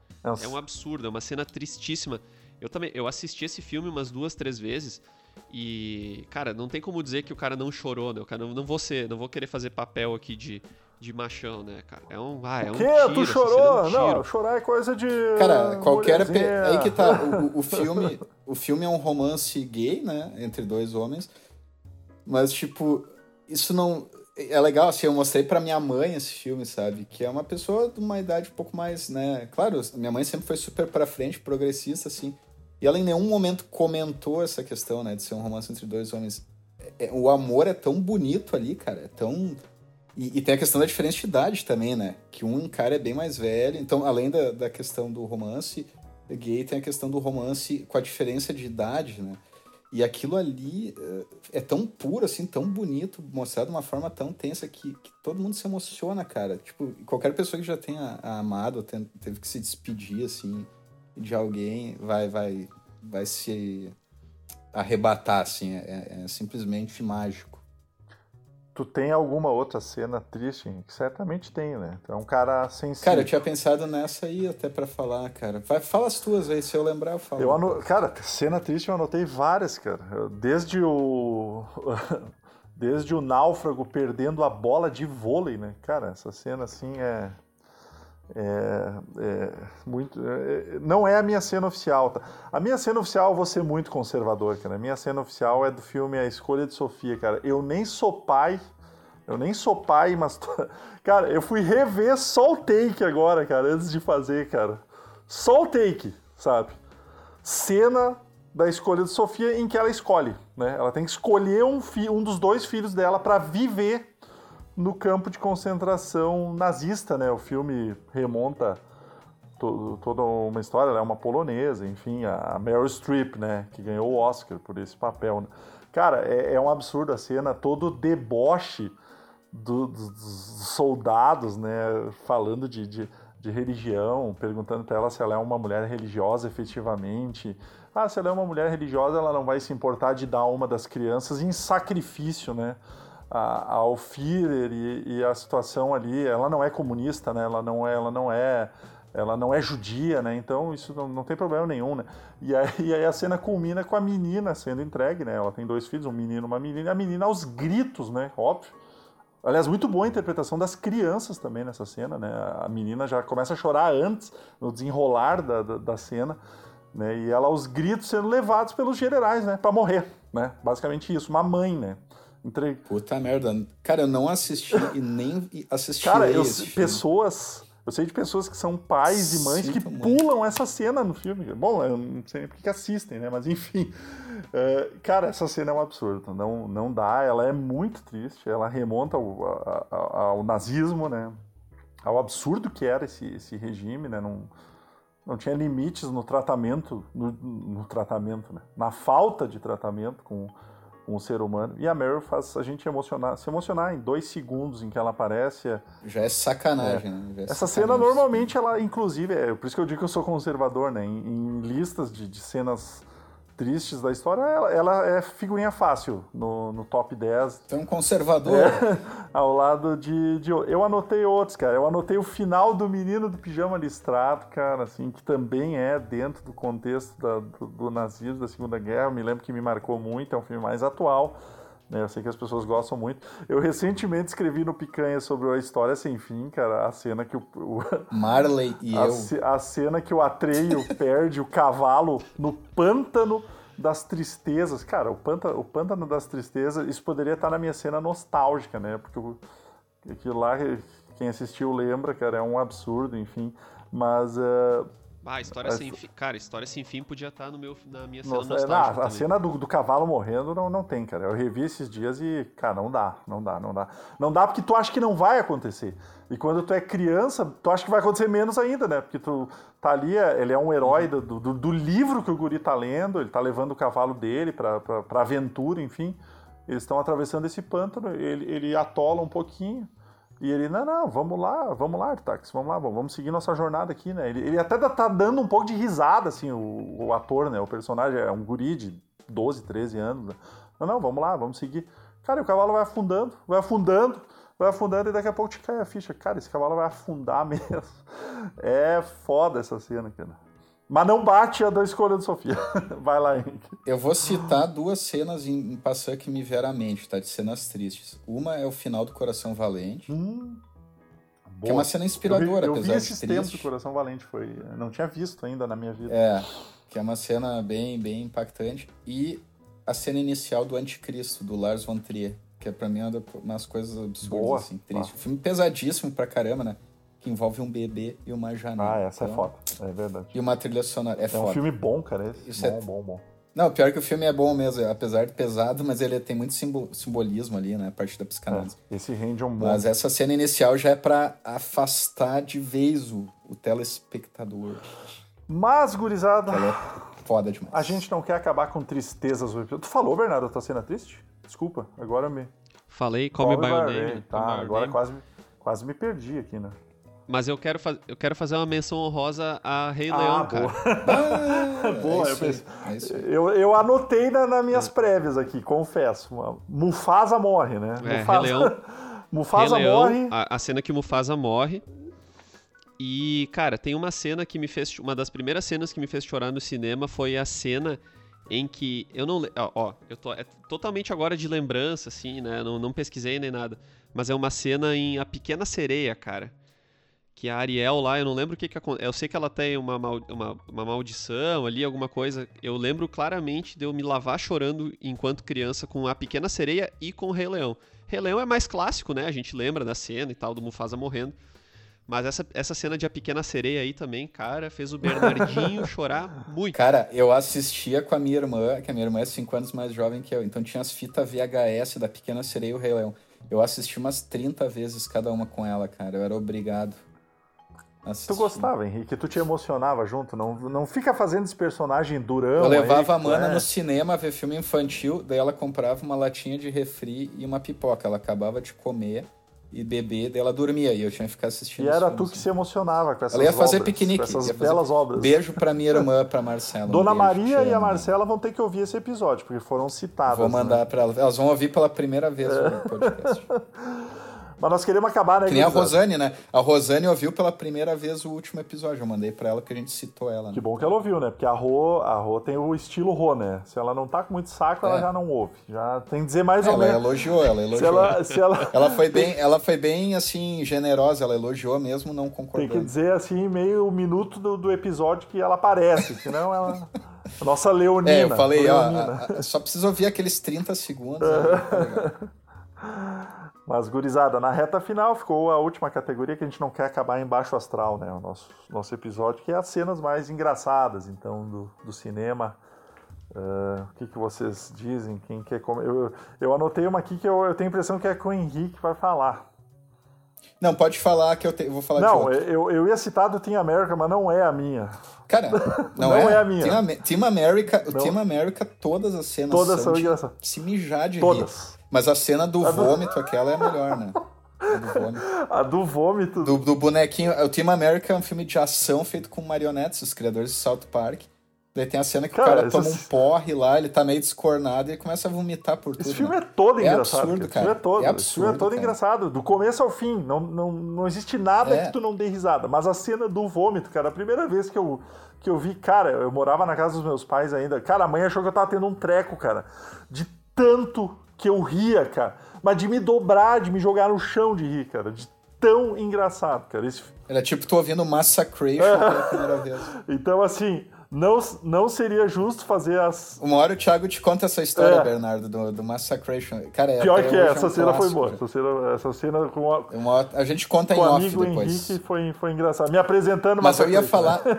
É um absurdo, é uma cena tristíssima. Eu também, eu assisti esse filme umas duas, três vezes. E, cara, não tem como dizer que o cara não chorou, né? O cara não, não vou ser, não vou querer fazer papel aqui de de machão, né, cara? É um, ah, é um tiro, tu chorou? É um não, chorar é coisa de Cara, qualquer pe... aí que tá o, o, filme, o filme é um romance gay, né, entre dois homens. Mas, tipo, isso não. É legal, assim, eu mostrei pra minha mãe esse filme, sabe? Que é uma pessoa de uma idade um pouco mais, né? Claro, minha mãe sempre foi super pra frente, progressista, assim. E ela em nenhum momento comentou essa questão, né? De ser um romance entre dois homens. É, o amor é tão bonito ali, cara. É tão. E, e, tem a questão da diferença de idade também, né? Que um cara é bem mais velho. Então, além da, da questão do romance gay, tem a questão do romance com a diferença de idade, né? E aquilo ali é tão puro, assim, tão bonito, mostrado de uma forma tão tensa que, que todo mundo se emociona, cara. Tipo, qualquer pessoa que já tenha amado, teve que se despedir, assim, de alguém, vai, vai, vai se arrebatar, assim. É, é simplesmente mágico. Tu tem alguma outra cena triste? Que certamente tem, né? Tu é um cara sensível. Cara, eu tinha pensado nessa aí até para falar, cara. Vai, fala as tuas aí, se eu lembrar, eu falo. Eu ano... Cara, cena triste eu anotei várias, cara. Desde o. Desde o náufrago perdendo a bola de vôlei, né? Cara, essa cena assim é. É, é, muito, é, não é a minha cena oficial. Tá? A minha cena oficial, eu vou ser muito conservador, cara. A minha cena oficial é do filme A Escolha de Sofia, cara. Eu nem sou pai, eu nem sou pai, mas. Cara, eu fui rever só o take agora, cara, antes de fazer, cara. Só o take, sabe? Cena da escolha de Sofia em que ela escolhe, né? Ela tem que escolher um, um dos dois filhos dela para viver no campo de concentração nazista, né? O filme remonta to, toda uma história, ela é uma polonesa, enfim, a Meryl Streep, né? Que ganhou o Oscar por esse papel. Né? Cara, é, é, um absurdo a cena, todo o deboche do, dos soldados, né? Falando de, de, de religião, perguntando para ela se ela é uma mulher religiosa efetivamente. Ah, se ela é uma mulher religiosa, ela não vai se importar de dar uma das crianças em sacrifício, né? Ao Führer e, e, a situação ali, ela não é comunista, né? Ela não é, ela não é, ela não é judia, né? Então isso não, não tem problema nenhum, né? E aí, e aí, a cena culmina com a menina sendo entregue, né? Ela tem dois filhos, um menino uma menina, a menina aos gritos, né? Óbvio. Aliás, muito boa a interpretação das crianças também nessa cena, né? A menina já começa a chorar antes, no desenrolar da, da, da cena, né? E ela aos gritos sendo levados pelos generais, né? Para morrer, né? Basicamente isso, uma mãe, né? Entrei. Puta merda. Cara, eu não assisti e nem assisti. Cara, eu, pessoas. Eu sei de pessoas que são pais e mães que pulam essa cena no filme. Bom, eu não sei nem porque assistem, né? Mas enfim. É, cara, essa cena é um absurdo. Não, não dá. Ela é muito triste. Ela remonta ao, ao, ao nazismo, né? Ao absurdo que era esse, esse regime, né? Não, não tinha limites no tratamento, no, no tratamento, né? Na falta de tratamento com o ser humano. E a Meryl faz a gente emocionar, se emocionar em dois segundos em que ela aparece. É- Já é sacanagem, é. né? É Essa cena normalmente ela, inclusive, é por isso que eu digo que eu sou conservador, né? Em, em listas de, de cenas tristes da história, ela, ela é figurinha fácil no, no top 10. Tem um conservador. É, ao lado de, de. Eu anotei outros, cara. Eu anotei o final do Menino do Pijama Listrado, cara, assim, que também é dentro do contexto da, do, do nazismo, da Segunda Guerra. Eu me lembro que me marcou muito, é um filme mais atual. Né, eu sei que as pessoas gostam muito. Eu recentemente escrevi no Picanha sobre a história sem fim, cara. A cena que o. o Marley e a, eu. A cena que o Atreio perde o cavalo no pântano das tristezas. Cara, o pântano, o pântano das tristezas, isso poderia estar na minha cena nostálgica, né? Porque aquilo lá, quem assistiu lembra, cara, é um absurdo, enfim. Mas. Uh, ah, história sem fim. Cara, história sem fim podia estar no meu, na minha cena Nossa, é, não, A cena do, do, cavalo morrendo não, não tem, cara. Eu revi esses dias e, cara, não dá, não dá, não dá. Não dá porque tu acha que não vai acontecer. E quando tu é criança, tu acha que vai acontecer menos ainda, né? Porque tu tá ali, é, ele é um herói do, do, do livro que o guri tá lendo, ele tá levando o cavalo dele pra, pra, pra aventura, enfim. Eles estão atravessando esse pântano, ele, ele atola um pouquinho, e ele, não, não, vamos lá, vamos lá, Artax, vamos lá, vamos seguir nossa jornada aqui, né? Ele, ele até tá dando um pouco de risada, assim, o, o ator, né? O personagem é um guri de 12, 13 anos. Né? Não, não, vamos lá, vamos seguir. Cara, o cavalo vai afundando, vai afundando, vai afundando e daqui a pouco te cai a ficha. Cara, esse cavalo vai afundar mesmo. É foda essa cena, cara. Mas não bate a da escolha de Sofia. Vai lá, Henrique. Eu vou citar duas cenas em, em que me vieram à mente, tá? De cenas tristes. Uma é o final do Coração Valente. Hum, que é uma cena inspiradora, eu vi, eu vi esses tempos do Coração Valente, foi... Não tinha visto ainda na minha vida. É, que é uma cena bem, bem impactante. E a cena inicial do Anticristo, do Lars von Trier, que é pra mim uma das coisas absurdas, Boa. assim, triste. Um filme pesadíssimo pra caramba, né? Que envolve um bebê e uma janela. Ah, essa é Então, foda. É verdade. E uma trilha sonora. É, É foda. um filme bom, cara. Esse. Isso bom, é- bom, bom. Não, pior que o filme é bom mesmo, apesar de pesado, mas ele tem muito simbo- simbolismo ali, né? A parte da psicanálise. É, esse rende um bom. Mas essa cena inicial já é pra afastar de vez o, o telespectador. Mas, gurizada, Ela é foda demais. a gente não quer acabar com tristezas do episódio. Tu falou, Bernardo, a tua cena triste? Desculpa, agora me. Falei Call Me By Your Name. Name. Tá, Call Me By Your agora Name. quase, quase me perdi aqui, né? Mas eu quero, faz... eu quero fazer uma menção honrosa a Rei Ah, Leão, boa. cara. Ah, Boa, é eu pensei- é. Eu, eu anotei na, nas minhas prévias aqui, confesso. Mufasa morre, né? É, Mufasa, Rei Leão. Mufasa Rei Leão, morre. A, a cena que Mufasa morre. E, cara, tem uma cena que me fez. Uma das primeiras cenas que me fez chorar no cinema foi a cena em que. Eu não. Ó, ó, eu tô. É totalmente agora de lembrança, assim, né? Não, não pesquisei nem nada. Mas é uma cena em A Pequena Sereia, cara. Que a Ariel lá, eu não lembro o que que acontece. Eu sei que ela tem uma, mal- uma, uma maldição ali, alguma coisa. Eu lembro claramente de eu me lavar chorando enquanto criança com A Pequena Sereia e com o Rei Leão. Rei Leão é mais clássico, né? A gente lembra da cena e tal, do Mufasa morrendo. Mas essa, essa cena de A Pequena Sereia aí também, cara, fez o Bernardinho chorar muito. Cara, eu assistia com a minha irmã, que a minha irmã é 5 anos mais jovem que eu, então tinha as fitas VHS da Pequena Sereia e o Rei Leão. Eu assisti umas 30 vezes cada uma com ela, cara. Eu era obrigado. A. Tu gostava, Henrique? Tu te emocionava junto? Não, não fica fazendo esse personagem durão. Eu levava a mana é. no cinema ver filme infantil, daí ela comprava uma latinha de refri e uma pipoca. Ela acabava de comer e beber, daí ela dormia e eu tinha que ficar assistindo. E era filmes, tu que se emocionava com essas Ela ia fazer obras, piquenique, essas belas obras. Beijo pra minha irmã, pra Marcela. um Dona beijo, Maria e a. Marcela vão ter que ouvir esse episódio, porque foram citadas. Vou né? mandar pra elas. Elas vão ouvir pela primeira vez o podcast. Mas nós queremos acabar, né, Que nem a? Rosane, né? A Rosane ouviu pela primeira vez o último episódio. Eu mandei pra ela que a gente citou ela. Que Né? bom que ela ouviu, né? Porque a Rô, a Rô tem o estilo Rô, né? Se ela não tá com muito saco, ela É. já não ouve. Já tem que dizer mais ou Ela menos. elogiou, ela elogiou. Se ela, se ela Ela foi bem, ela foi bem assim generosa, ela elogiou mesmo não tem concordando. que dizer assim, meio o minuto do, do episódio que ela aparece, senão ela. Nossa Leonina. É, eu falei, ó, a- a- só precisa ouvir aqueles 30 segundos. aí, tá. Mas, gurizada, na reta final ficou a última categoria que a gente não quer acabar em baixo astral, né? O nosso, nosso episódio, que é as cenas mais engraçadas, então, do, do cinema. Ah, o que, que vocês dizem? Quem quer? Eu, eu anotei uma aqui que eu, eu tenho a impressão que é que o Henrique vai falar. Não, pode falar que eu, te- vou falar de Não, eu, eu ia citar do Team America, mas não é a minha. Cara, não, Não é, é a minha. Team, Am- Team America, o Não. Team America, todas as cenas Todas são de engraçadas. se mijar de rir. Todas. Mas a cena do A do- vômito, aquela é a melhor, né? A do vômito. A do vômito. Do, do bonequinho. O Team America é um filme de ação feito com marionetes, os criadores de South Park. Daí tem a cena que Cara, o cara toma um porre lá, ele tá meio descornado e ele começa a vomitar por tudo. Esse filme né? é todo É engraçado. absurdo, Esse filme é cara. todo. É Esse filme é absurdo, todo cara. engraçado. Do começo ao fim. Não, não, não existe nada É. que tu não dê risada. Mas a cena do vômito, cara, a primeira vez que eu, que eu vi, cara, eu morava na casa dos meus pais ainda. Cara, a mãe achou que eu tava tendo um treco, cara. De tanto que eu ria, cara. Mas de me dobrar, de me jogar no chão de rir, cara. De tão engraçado, cara. Esse... Era tipo tu ouvindo Massacration pela primeira vez. Então, assim, não, não seria justo fazer as. Uma hora o Thiago te conta essa história, É. Bernardo, do, do Massacration. Cara, é, Pior que é, é essa um cena foi boa. Essa cena, essa cena com, a, Uma hora- a gente conta em com o off amigo depois. Henrique foi, foi engraçado. Me apresentando Mas eu ia né? falar.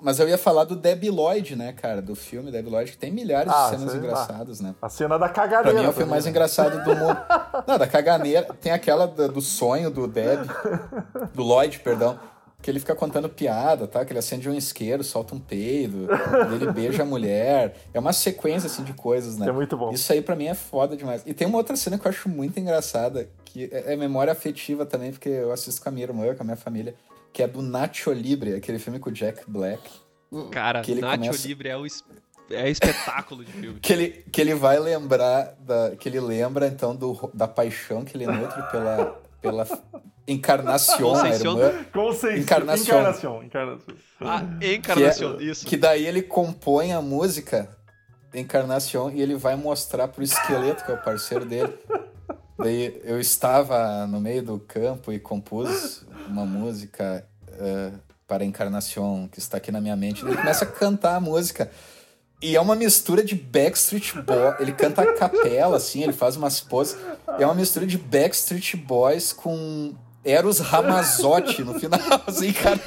Mas eu ia falar do Debbie Lloyd, né, cara? Do filme Debbie Lloyd, que tem milhares Ah, de cenas engraçadas, né? A cena da Pra caganeira. mim é o filme mais engraçado do mundo. Não, da caganeira. Tem aquela do, do sonho do Deb, do Lloyd, perdão. Que ele fica contando piada, tá? Que ele acende um isqueiro, solta um peido, ele beija a mulher. É uma sequência, assim, de coisas, né? É muito bom. Isso aí pra mim é foda demais. E tem uma outra cena que eu acho muito engraçada, que é é memória afetiva também, porque eu assisto com a minha irmã, com a minha família, que é do Nacho Libre, aquele filme com o Jack Black. Cara, Que ele Nacho começa- Libre é o é espetáculo de filme. Que ele, que ele vai lembrar, da, que ele lembra então do, da paixão que ele nutre pela, pela Conceição. irmã. Conceição. Encarnação. Encarnação. Encarnação. Ah, Que, Encarnação, é- isso. que daí ele compõe a música Encarnacion e ele vai mostrar pro esqueleto, que é o parceiro dele. Daí eu estava no meio do campo e compus uma música eh, para Encarnacion, que está aqui na minha mente. Daí ele começa a cantar a música. E é uma mistura de Backstreet Boys. Ele canta a capela, assim, ele faz umas poses. É uma mistura de Backstreet Boys com Eros Ramazotti no final, assim, cara.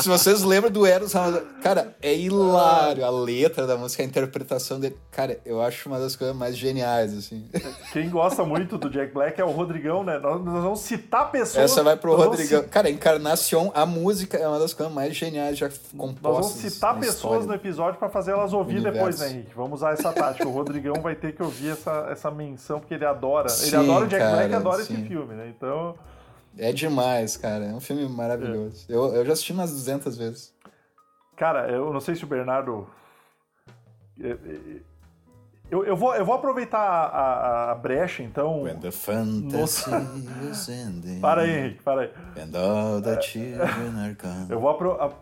Se vocês lembram do Eros Ramazotti, cara, é hilário a letra da música, a interpretação dele. Cara, eu acho uma das coisas mais geniais, assim. Quem gosta muito do Jack Black é o Rodrigão, né? Nós, nós vamos citar pessoas. Essa vai pro Rodrigão. Cara, Encarnação, a música é uma das coisas mais geniais já compostas. Nós vamos citar pessoas no episódio para fazer elas ouvir depois, né, Henrique? Vamos usar essa tática. O Rodrigão vai ter que ouvir essa, essa menção, porque ele adora. Sim, ele adora o Jack cara, Black e adora sim. esse filme, né? Então. É demais, cara. É um filme maravilhoso. É. Eu, eu já assisti umas 200 vezes. Cara, eu não sei se o Bernardo. É, é, eu, eu, vou, eu vou aproveitar a, a, brecha, então. When the fantasy was ending. Para aí, Henrique, para aí. And all the children are gone. Eu vou aproveitar.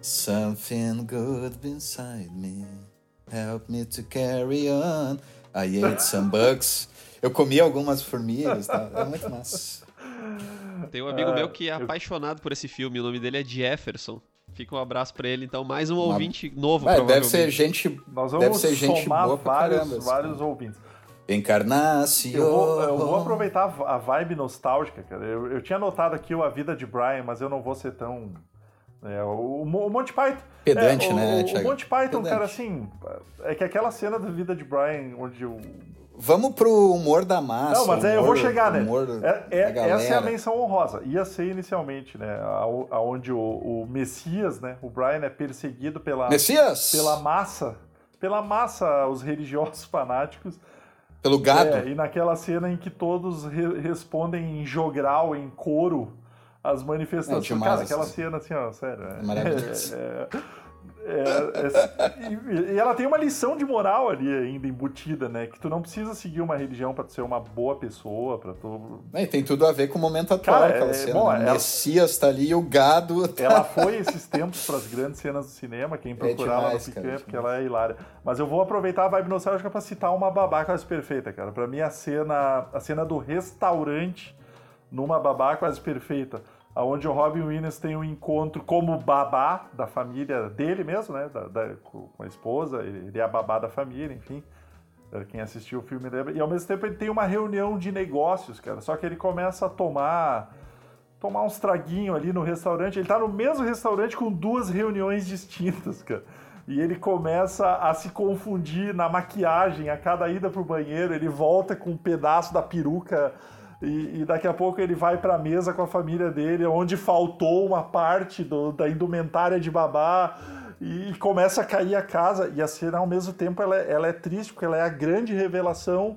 Something good inside me. Help me to carry on. I ate some bugs. Eu comi algumas formigas, tá? É muito massa. Tem um amigo é, meu que é apaixonado por esse filme, o nome dele é Jefferson. Fica um abraço pra ele, então mais um Uma... ouvinte novo, é, Deve ser gente, Nós vamos deve ser gente boa vários, caramba, assim. vários ouvintes. Encarnação. Eu eu vou aproveitar a vibe nostálgica, cara. Eu, eu tinha notado aqui o A Vida de Brian, mas eu não vou ser tão... É, o, o Monty Python. Pedante, é, né, O, o Monty Python, Pedante. cara, assim. É que aquela cena da vida de Brian, onde o Vamos pro humor da massa. Não, mas é, eu vou chegar, né? É, é, essa é a menção honrosa. Ia ser inicialmente, né? Aonde o, o, Messias, né? O Brian é perseguido pela. Messias! Pela massa. Pela massa, os religiosos fanáticos. Pelo gado. É, e naquela cena em que todos re respondem em jogral, em coro, as manifestações. É, Cara, aquela cena assim, ó, sério. É, Maravilhoso. É, é, é, e, ela tem uma lição de moral ali ainda embutida, né? Que tu não precisa seguir uma religião para ser uma boa pessoa, para tu. É, tem tudo a ver com o momento atual, Cara, aquela é, cena. Bom, né? ela... Messias tá ali e o gado. Tá... Ela foi esses tempos para as grandes cenas do cinema, quem procurar é demais, no Picanha, porque ela é hilária. Mas eu vou aproveitar a vibe nostálgica para citar uma babá quase perfeita, cara. Para mim a cena, a cena do restaurante numa babá quase perfeita onde o Robin Williams tem um encontro como babá da família dele mesmo, né? Da, da, com a esposa, ele é a babá da família, enfim. Quem assistiu o filme lembra. E ao mesmo tempo ele tem uma reunião de negócios, cara. Só que ele começa a tomar tomar uns traguinhos ali no restaurante. Ele tá no mesmo restaurante com duas reuniões distintas, cara. E ele começa a se confundir na maquiagem, a cada ida pro banheiro, ele volta com um pedaço da peruca e, e, daqui a pouco ele vai para a mesa com a família dele, onde faltou uma parte do, da indumentária de babá e, começa a cair a casa. E a cena, ao mesmo tempo, ela, é, ela é triste, porque ela é a grande revelação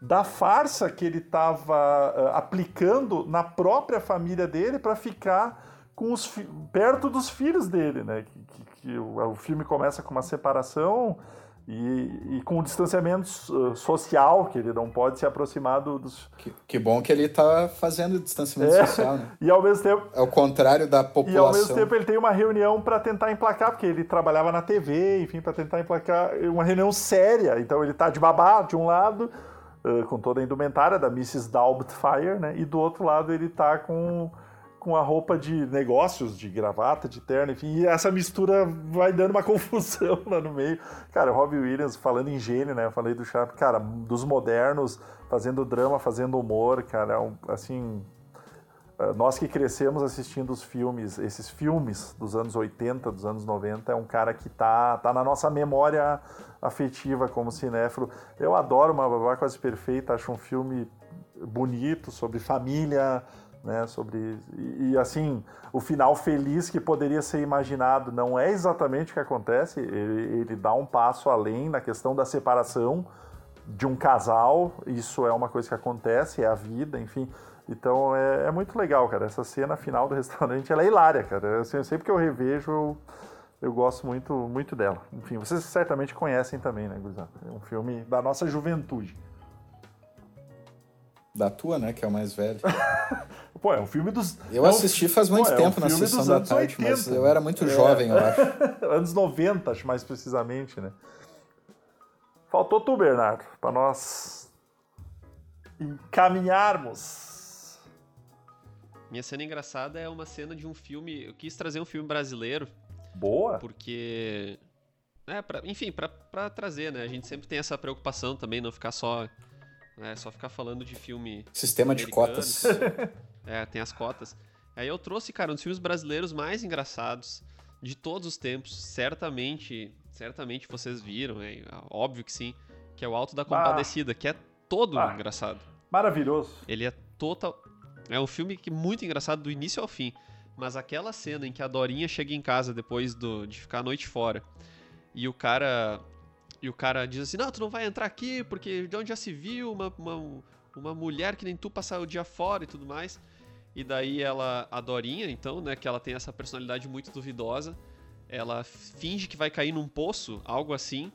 da farsa que ele estava uh, aplicando na própria família dele para ficar com os perto dos filhos dele, né? Que, que, que o, o filme começa com uma separação e, e, com o distanciamento uh, social, que ele não pode se aproximar do, dos. Que, que, bom que ele está fazendo distanciamento é, social, né? E ao mesmo tempo. É o contrário da população. E ao mesmo tempo ele tem uma reunião para tentar emplacar, porque ele trabalhava na TV, enfim, para tentar emplacar uma reunião séria. Então ele está de babá de um lado, uh, com toda a indumentária da Mrs. Doubtfire, né? E do outro lado ele está com com a roupa de negócios, de gravata, de terno, enfim, e essa mistura vai dando uma confusão lá no meio. Cara, o Robbie Williams falando em gênio, né? Eu falei do Chaplin, cara, dos modernos, fazendo drama, fazendo humor, cara, é assim, eh, nós que crescemos assistindo os filmes, esses filmes dos anos 80, dos anos 90, é um cara que tá, tá na nossa memória afetiva como cinéfilo. Eu adoro Uma Babá Quase Perfeita, acho um filme bonito, sobre família, né, sobre e, e, assim o final feliz que poderia ser imaginado não é exatamente o que acontece. Ele, ele, dá um passo além na questão da separação de um casal. Isso é uma coisa que acontece, é a vida, enfim. Então é, é muito legal, cara. Essa cena final do restaurante ela é hilária, cara. Assim, sempre que eu revejo eu, eu gosto muito muito dela. Enfim, vocês certamente conhecem também, né, Gurizada? É um filme da nossa juventude. Da tua, né? Que é o mais velho. Pô, é um filme dos. Eu é assisti faz muito Pô, tempo é um na sessão da tarde, 80. mas eu era muito jovem, eu acho. anos 90, acho mais precisamente, né? Faltou tu, Bernardo, para nós encaminharmos. Minha cena engraçada é uma cena de um filme. Eu quis trazer um filme brasileiro. Boa! Porque É, pra, enfim, para trazer, né? A gente sempre tem essa preocupação também, não ficar só. Né, só ficar falando de filme. Sistema de cotas. é, tem as cotas. Aí eu trouxe, cara, um dos filmes brasileiros mais engraçados de todos os tempos. Certamente, certamente vocês viram, é óbvio que sim. Que é o Alto da Compadecida, que é todo ah, engraçado. Maravilhoso. Ele é total. É um filme que é muito engraçado do início ao fim. Mas aquela cena em que a Dorinha chega em casa depois do, de ficar a noite fora e o cara. E o cara diz assim: Não, tu não vai entrar aqui porque de onde já se viu uma, uma, uma mulher que nem tu passar o dia fora e tudo mais. E daí ela, a Dorinha, então, né, que ela tem essa personalidade muito duvidosa, ela finge que vai cair num poço, algo assim.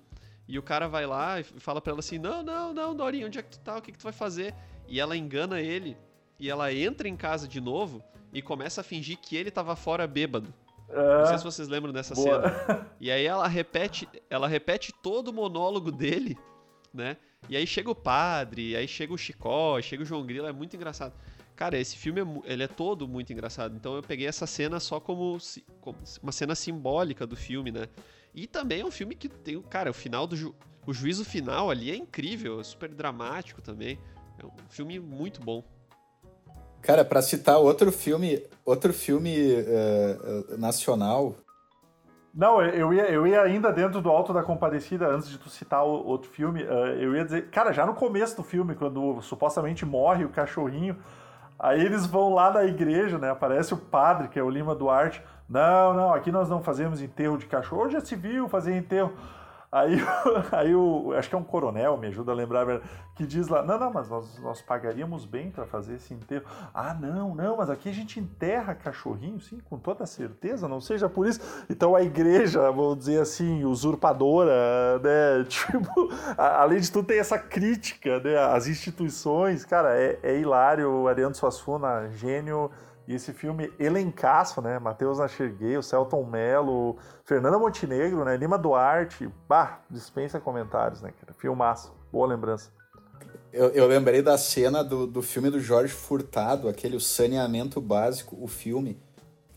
E o cara vai lá e fala pra ela assim: Não, não, não, Dorinha, onde é que tu tá? O que, que tu vai fazer? E ela engana ele. E ela entra em casa de novo e começa a fingir que ele tava fora bêbado. Não sei se vocês lembram dessa boa. cena. E aí ela repete, ela repete todo o monólogo dele, né? E aí chega o padre, aí chega o Chicó, chega o João Grilo, é muito engraçado. Cara, esse filme é, ele é todo muito engraçado. Então eu peguei essa cena só como, como, uma cena simbólica do filme, né? E também é um filme que tem, cara, o final do ju, o juízo final ali é incrível, é super dramático também. É um filme muito bom. Cara, para citar outro filme, outro filme uh, nacional. Não, eu ia, eu ia ainda dentro do Alto da Compadecida, antes de tu citar o outro filme, uh, eu ia dizer, cara, já no começo do filme, quando supostamente morre o cachorrinho, aí eles vão lá na igreja, né? Aparece o padre, que é o Lima Duarte. Não, não, aqui nós não fazemos enterro de cachorro. Já se viu fazer enterro. Aí, aí o, acho que é um coronel, me ajuda a lembrar, que diz lá, não, não, mas nós, nós pagaríamos bem para fazer esse enterro. Ah, não, não, mas aqui a gente enterra cachorrinho, sim, com toda certeza, não seja por isso. Então a igreja, vamos dizer assim, usurpadora, né, tipo, além de tudo tem essa crítica, né, às instituições, cara, é, é hilário, o Ariano Suassuna, gênio, e esse filme elencaço, né? Matheus Nacherguei, o Celton Mello, Fernanda Montenegro, né? Lima Duarte. Bah, dispensa comentários, né, cara? Filmaço. Boa lembrança. Eu, eu lembrei da cena do, do filme do Jorge Furtado, aquele o Saneamento Básico, o filme,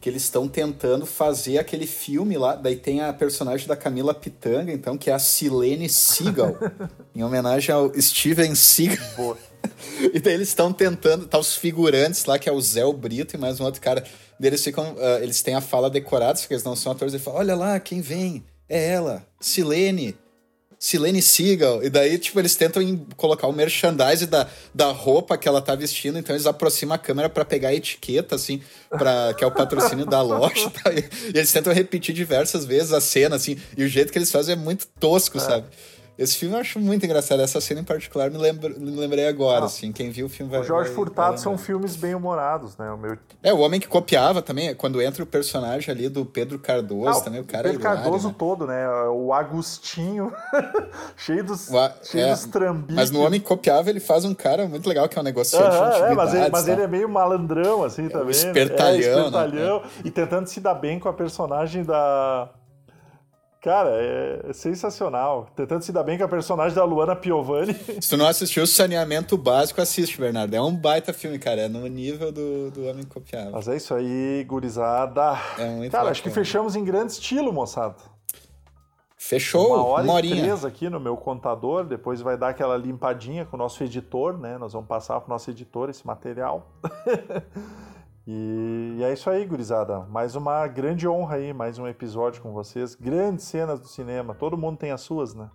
que eles estão tentando fazer aquele filme lá. Daí tem a personagem da Camila Pitanga, então, que é a Silene Seagal, em homenagem ao Steven Seagal. Boa. e daí eles estão tentando, tá os figurantes lá, que é o Zé o Brito e mais um outro cara. Eles ficam, uh, eles têm a fala decorada, porque eles não são atores, e falam, olha lá, quem vem? É ela, Silene. Silene Seagal. E daí, tipo, eles tentam colocar o merchandise da, da roupa que ela tá vestindo, então eles aproximam a câmera para pegar a etiqueta, assim, pra, que é o patrocínio da loja. Tá? E, e, eles tentam repetir diversas vezes a cena, assim, e o jeito que eles fazem é muito tosco, é. sabe? Esse filme eu acho muito engraçado. Essa cena em particular me, lembro, me lembrei agora, ah, assim. Quem viu o filme vai. O Jorge vai, Furtado vai são filmes bem humorados, né? O meu... É, o Homem que Copiava também, quando entra o personagem ali do Pedro Cardoso ah, também, o cara o Pedro é Cardoso né? todo, né? O Agostinho, cheio dos, a... cheio é, dos trambiques. Mas no Homem que Copiava ele faz um cara muito legal, que é um negociante uh -huh, é, mas, ele, mas ele, é meio malandrão, assim, é, também. Espertalhão, né? é, espertalhão. Né? E tentando se dar bem com a personagem da Cara, é sensacional. Tentando se dar bem com a personagem da Luana Piovani. Se tu não assistiu o Saneamento Básico, assiste, Bernardo. É um baita filme, cara. É no nível do, do Homem Copiável. Mas é isso aí, gurizada. É muito Cara, bacana. acho que fechamos em grande estilo, moçada. Fechou, uma hora uma horinha. e três aqui no meu contador. Depois vai dar aquela limpadinha com o nosso editor, né? Nós vamos passar para o nosso editor esse material. E, e, é isso aí, gurizada. Mais uma grande honra aí, mais um episódio com vocês. Grandes cenas do cinema. Todo mundo tem as suas, né?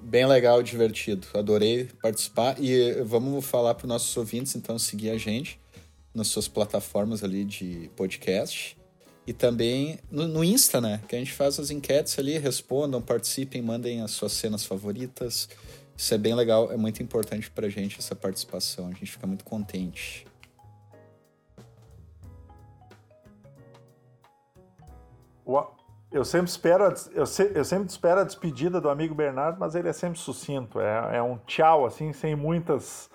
Bem legal, divertido. Adorei participar. E vamos falar para os nossos ouvintes, então, seguir a gente nas suas plataformas ali de podcast. E também no, no Insta, né? Que a gente faz as enquetes ali, respondam, participem, mandem as suas cenas favoritas. Isso é bem legal, é muito importante pra gente essa participação. A gente fica muito contente. Eu sempre espero, eu, se, eu sempre espero a despedida do amigo Bernardo, mas ele é sempre sucinto. É, é um tchau, assim, sem muitas.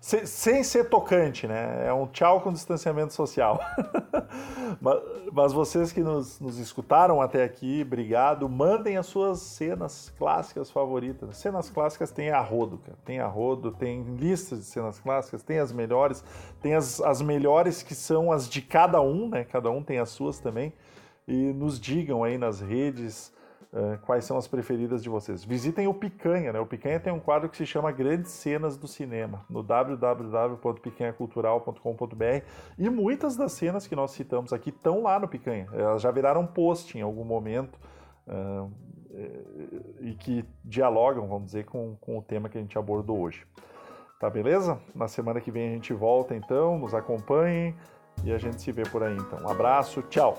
Sem, sem, ser tocante, né? É um tchau com distanciamento social. mas, mas, vocês que nos, nos, escutaram até aqui, obrigado. Mandem as suas cenas clássicas favoritas. Cenas clássicas tem a rodo, cara. Tem a rodo, tem listas de cenas clássicas, tem as melhores, tem as, as melhores que são as de cada um, né? Cada um tem as suas também e nos digam aí nas redes Uh, quais são as preferidas de vocês. Visitem o Picanha, né? O Picanha tem um quadro que se chama Grandes Cenas do Cinema, no www.picanhacultural.com.br e muitas das cenas que nós citamos aqui estão lá no Picanha. Elas já viraram post em algum momento uh, e que dialogam, vamos dizer, com, com o tema que a gente abordou hoje. Tá beleza? Na semana que vem a gente volta então, nos acompanhem e a gente se vê por aí então. Um abraço, tchau!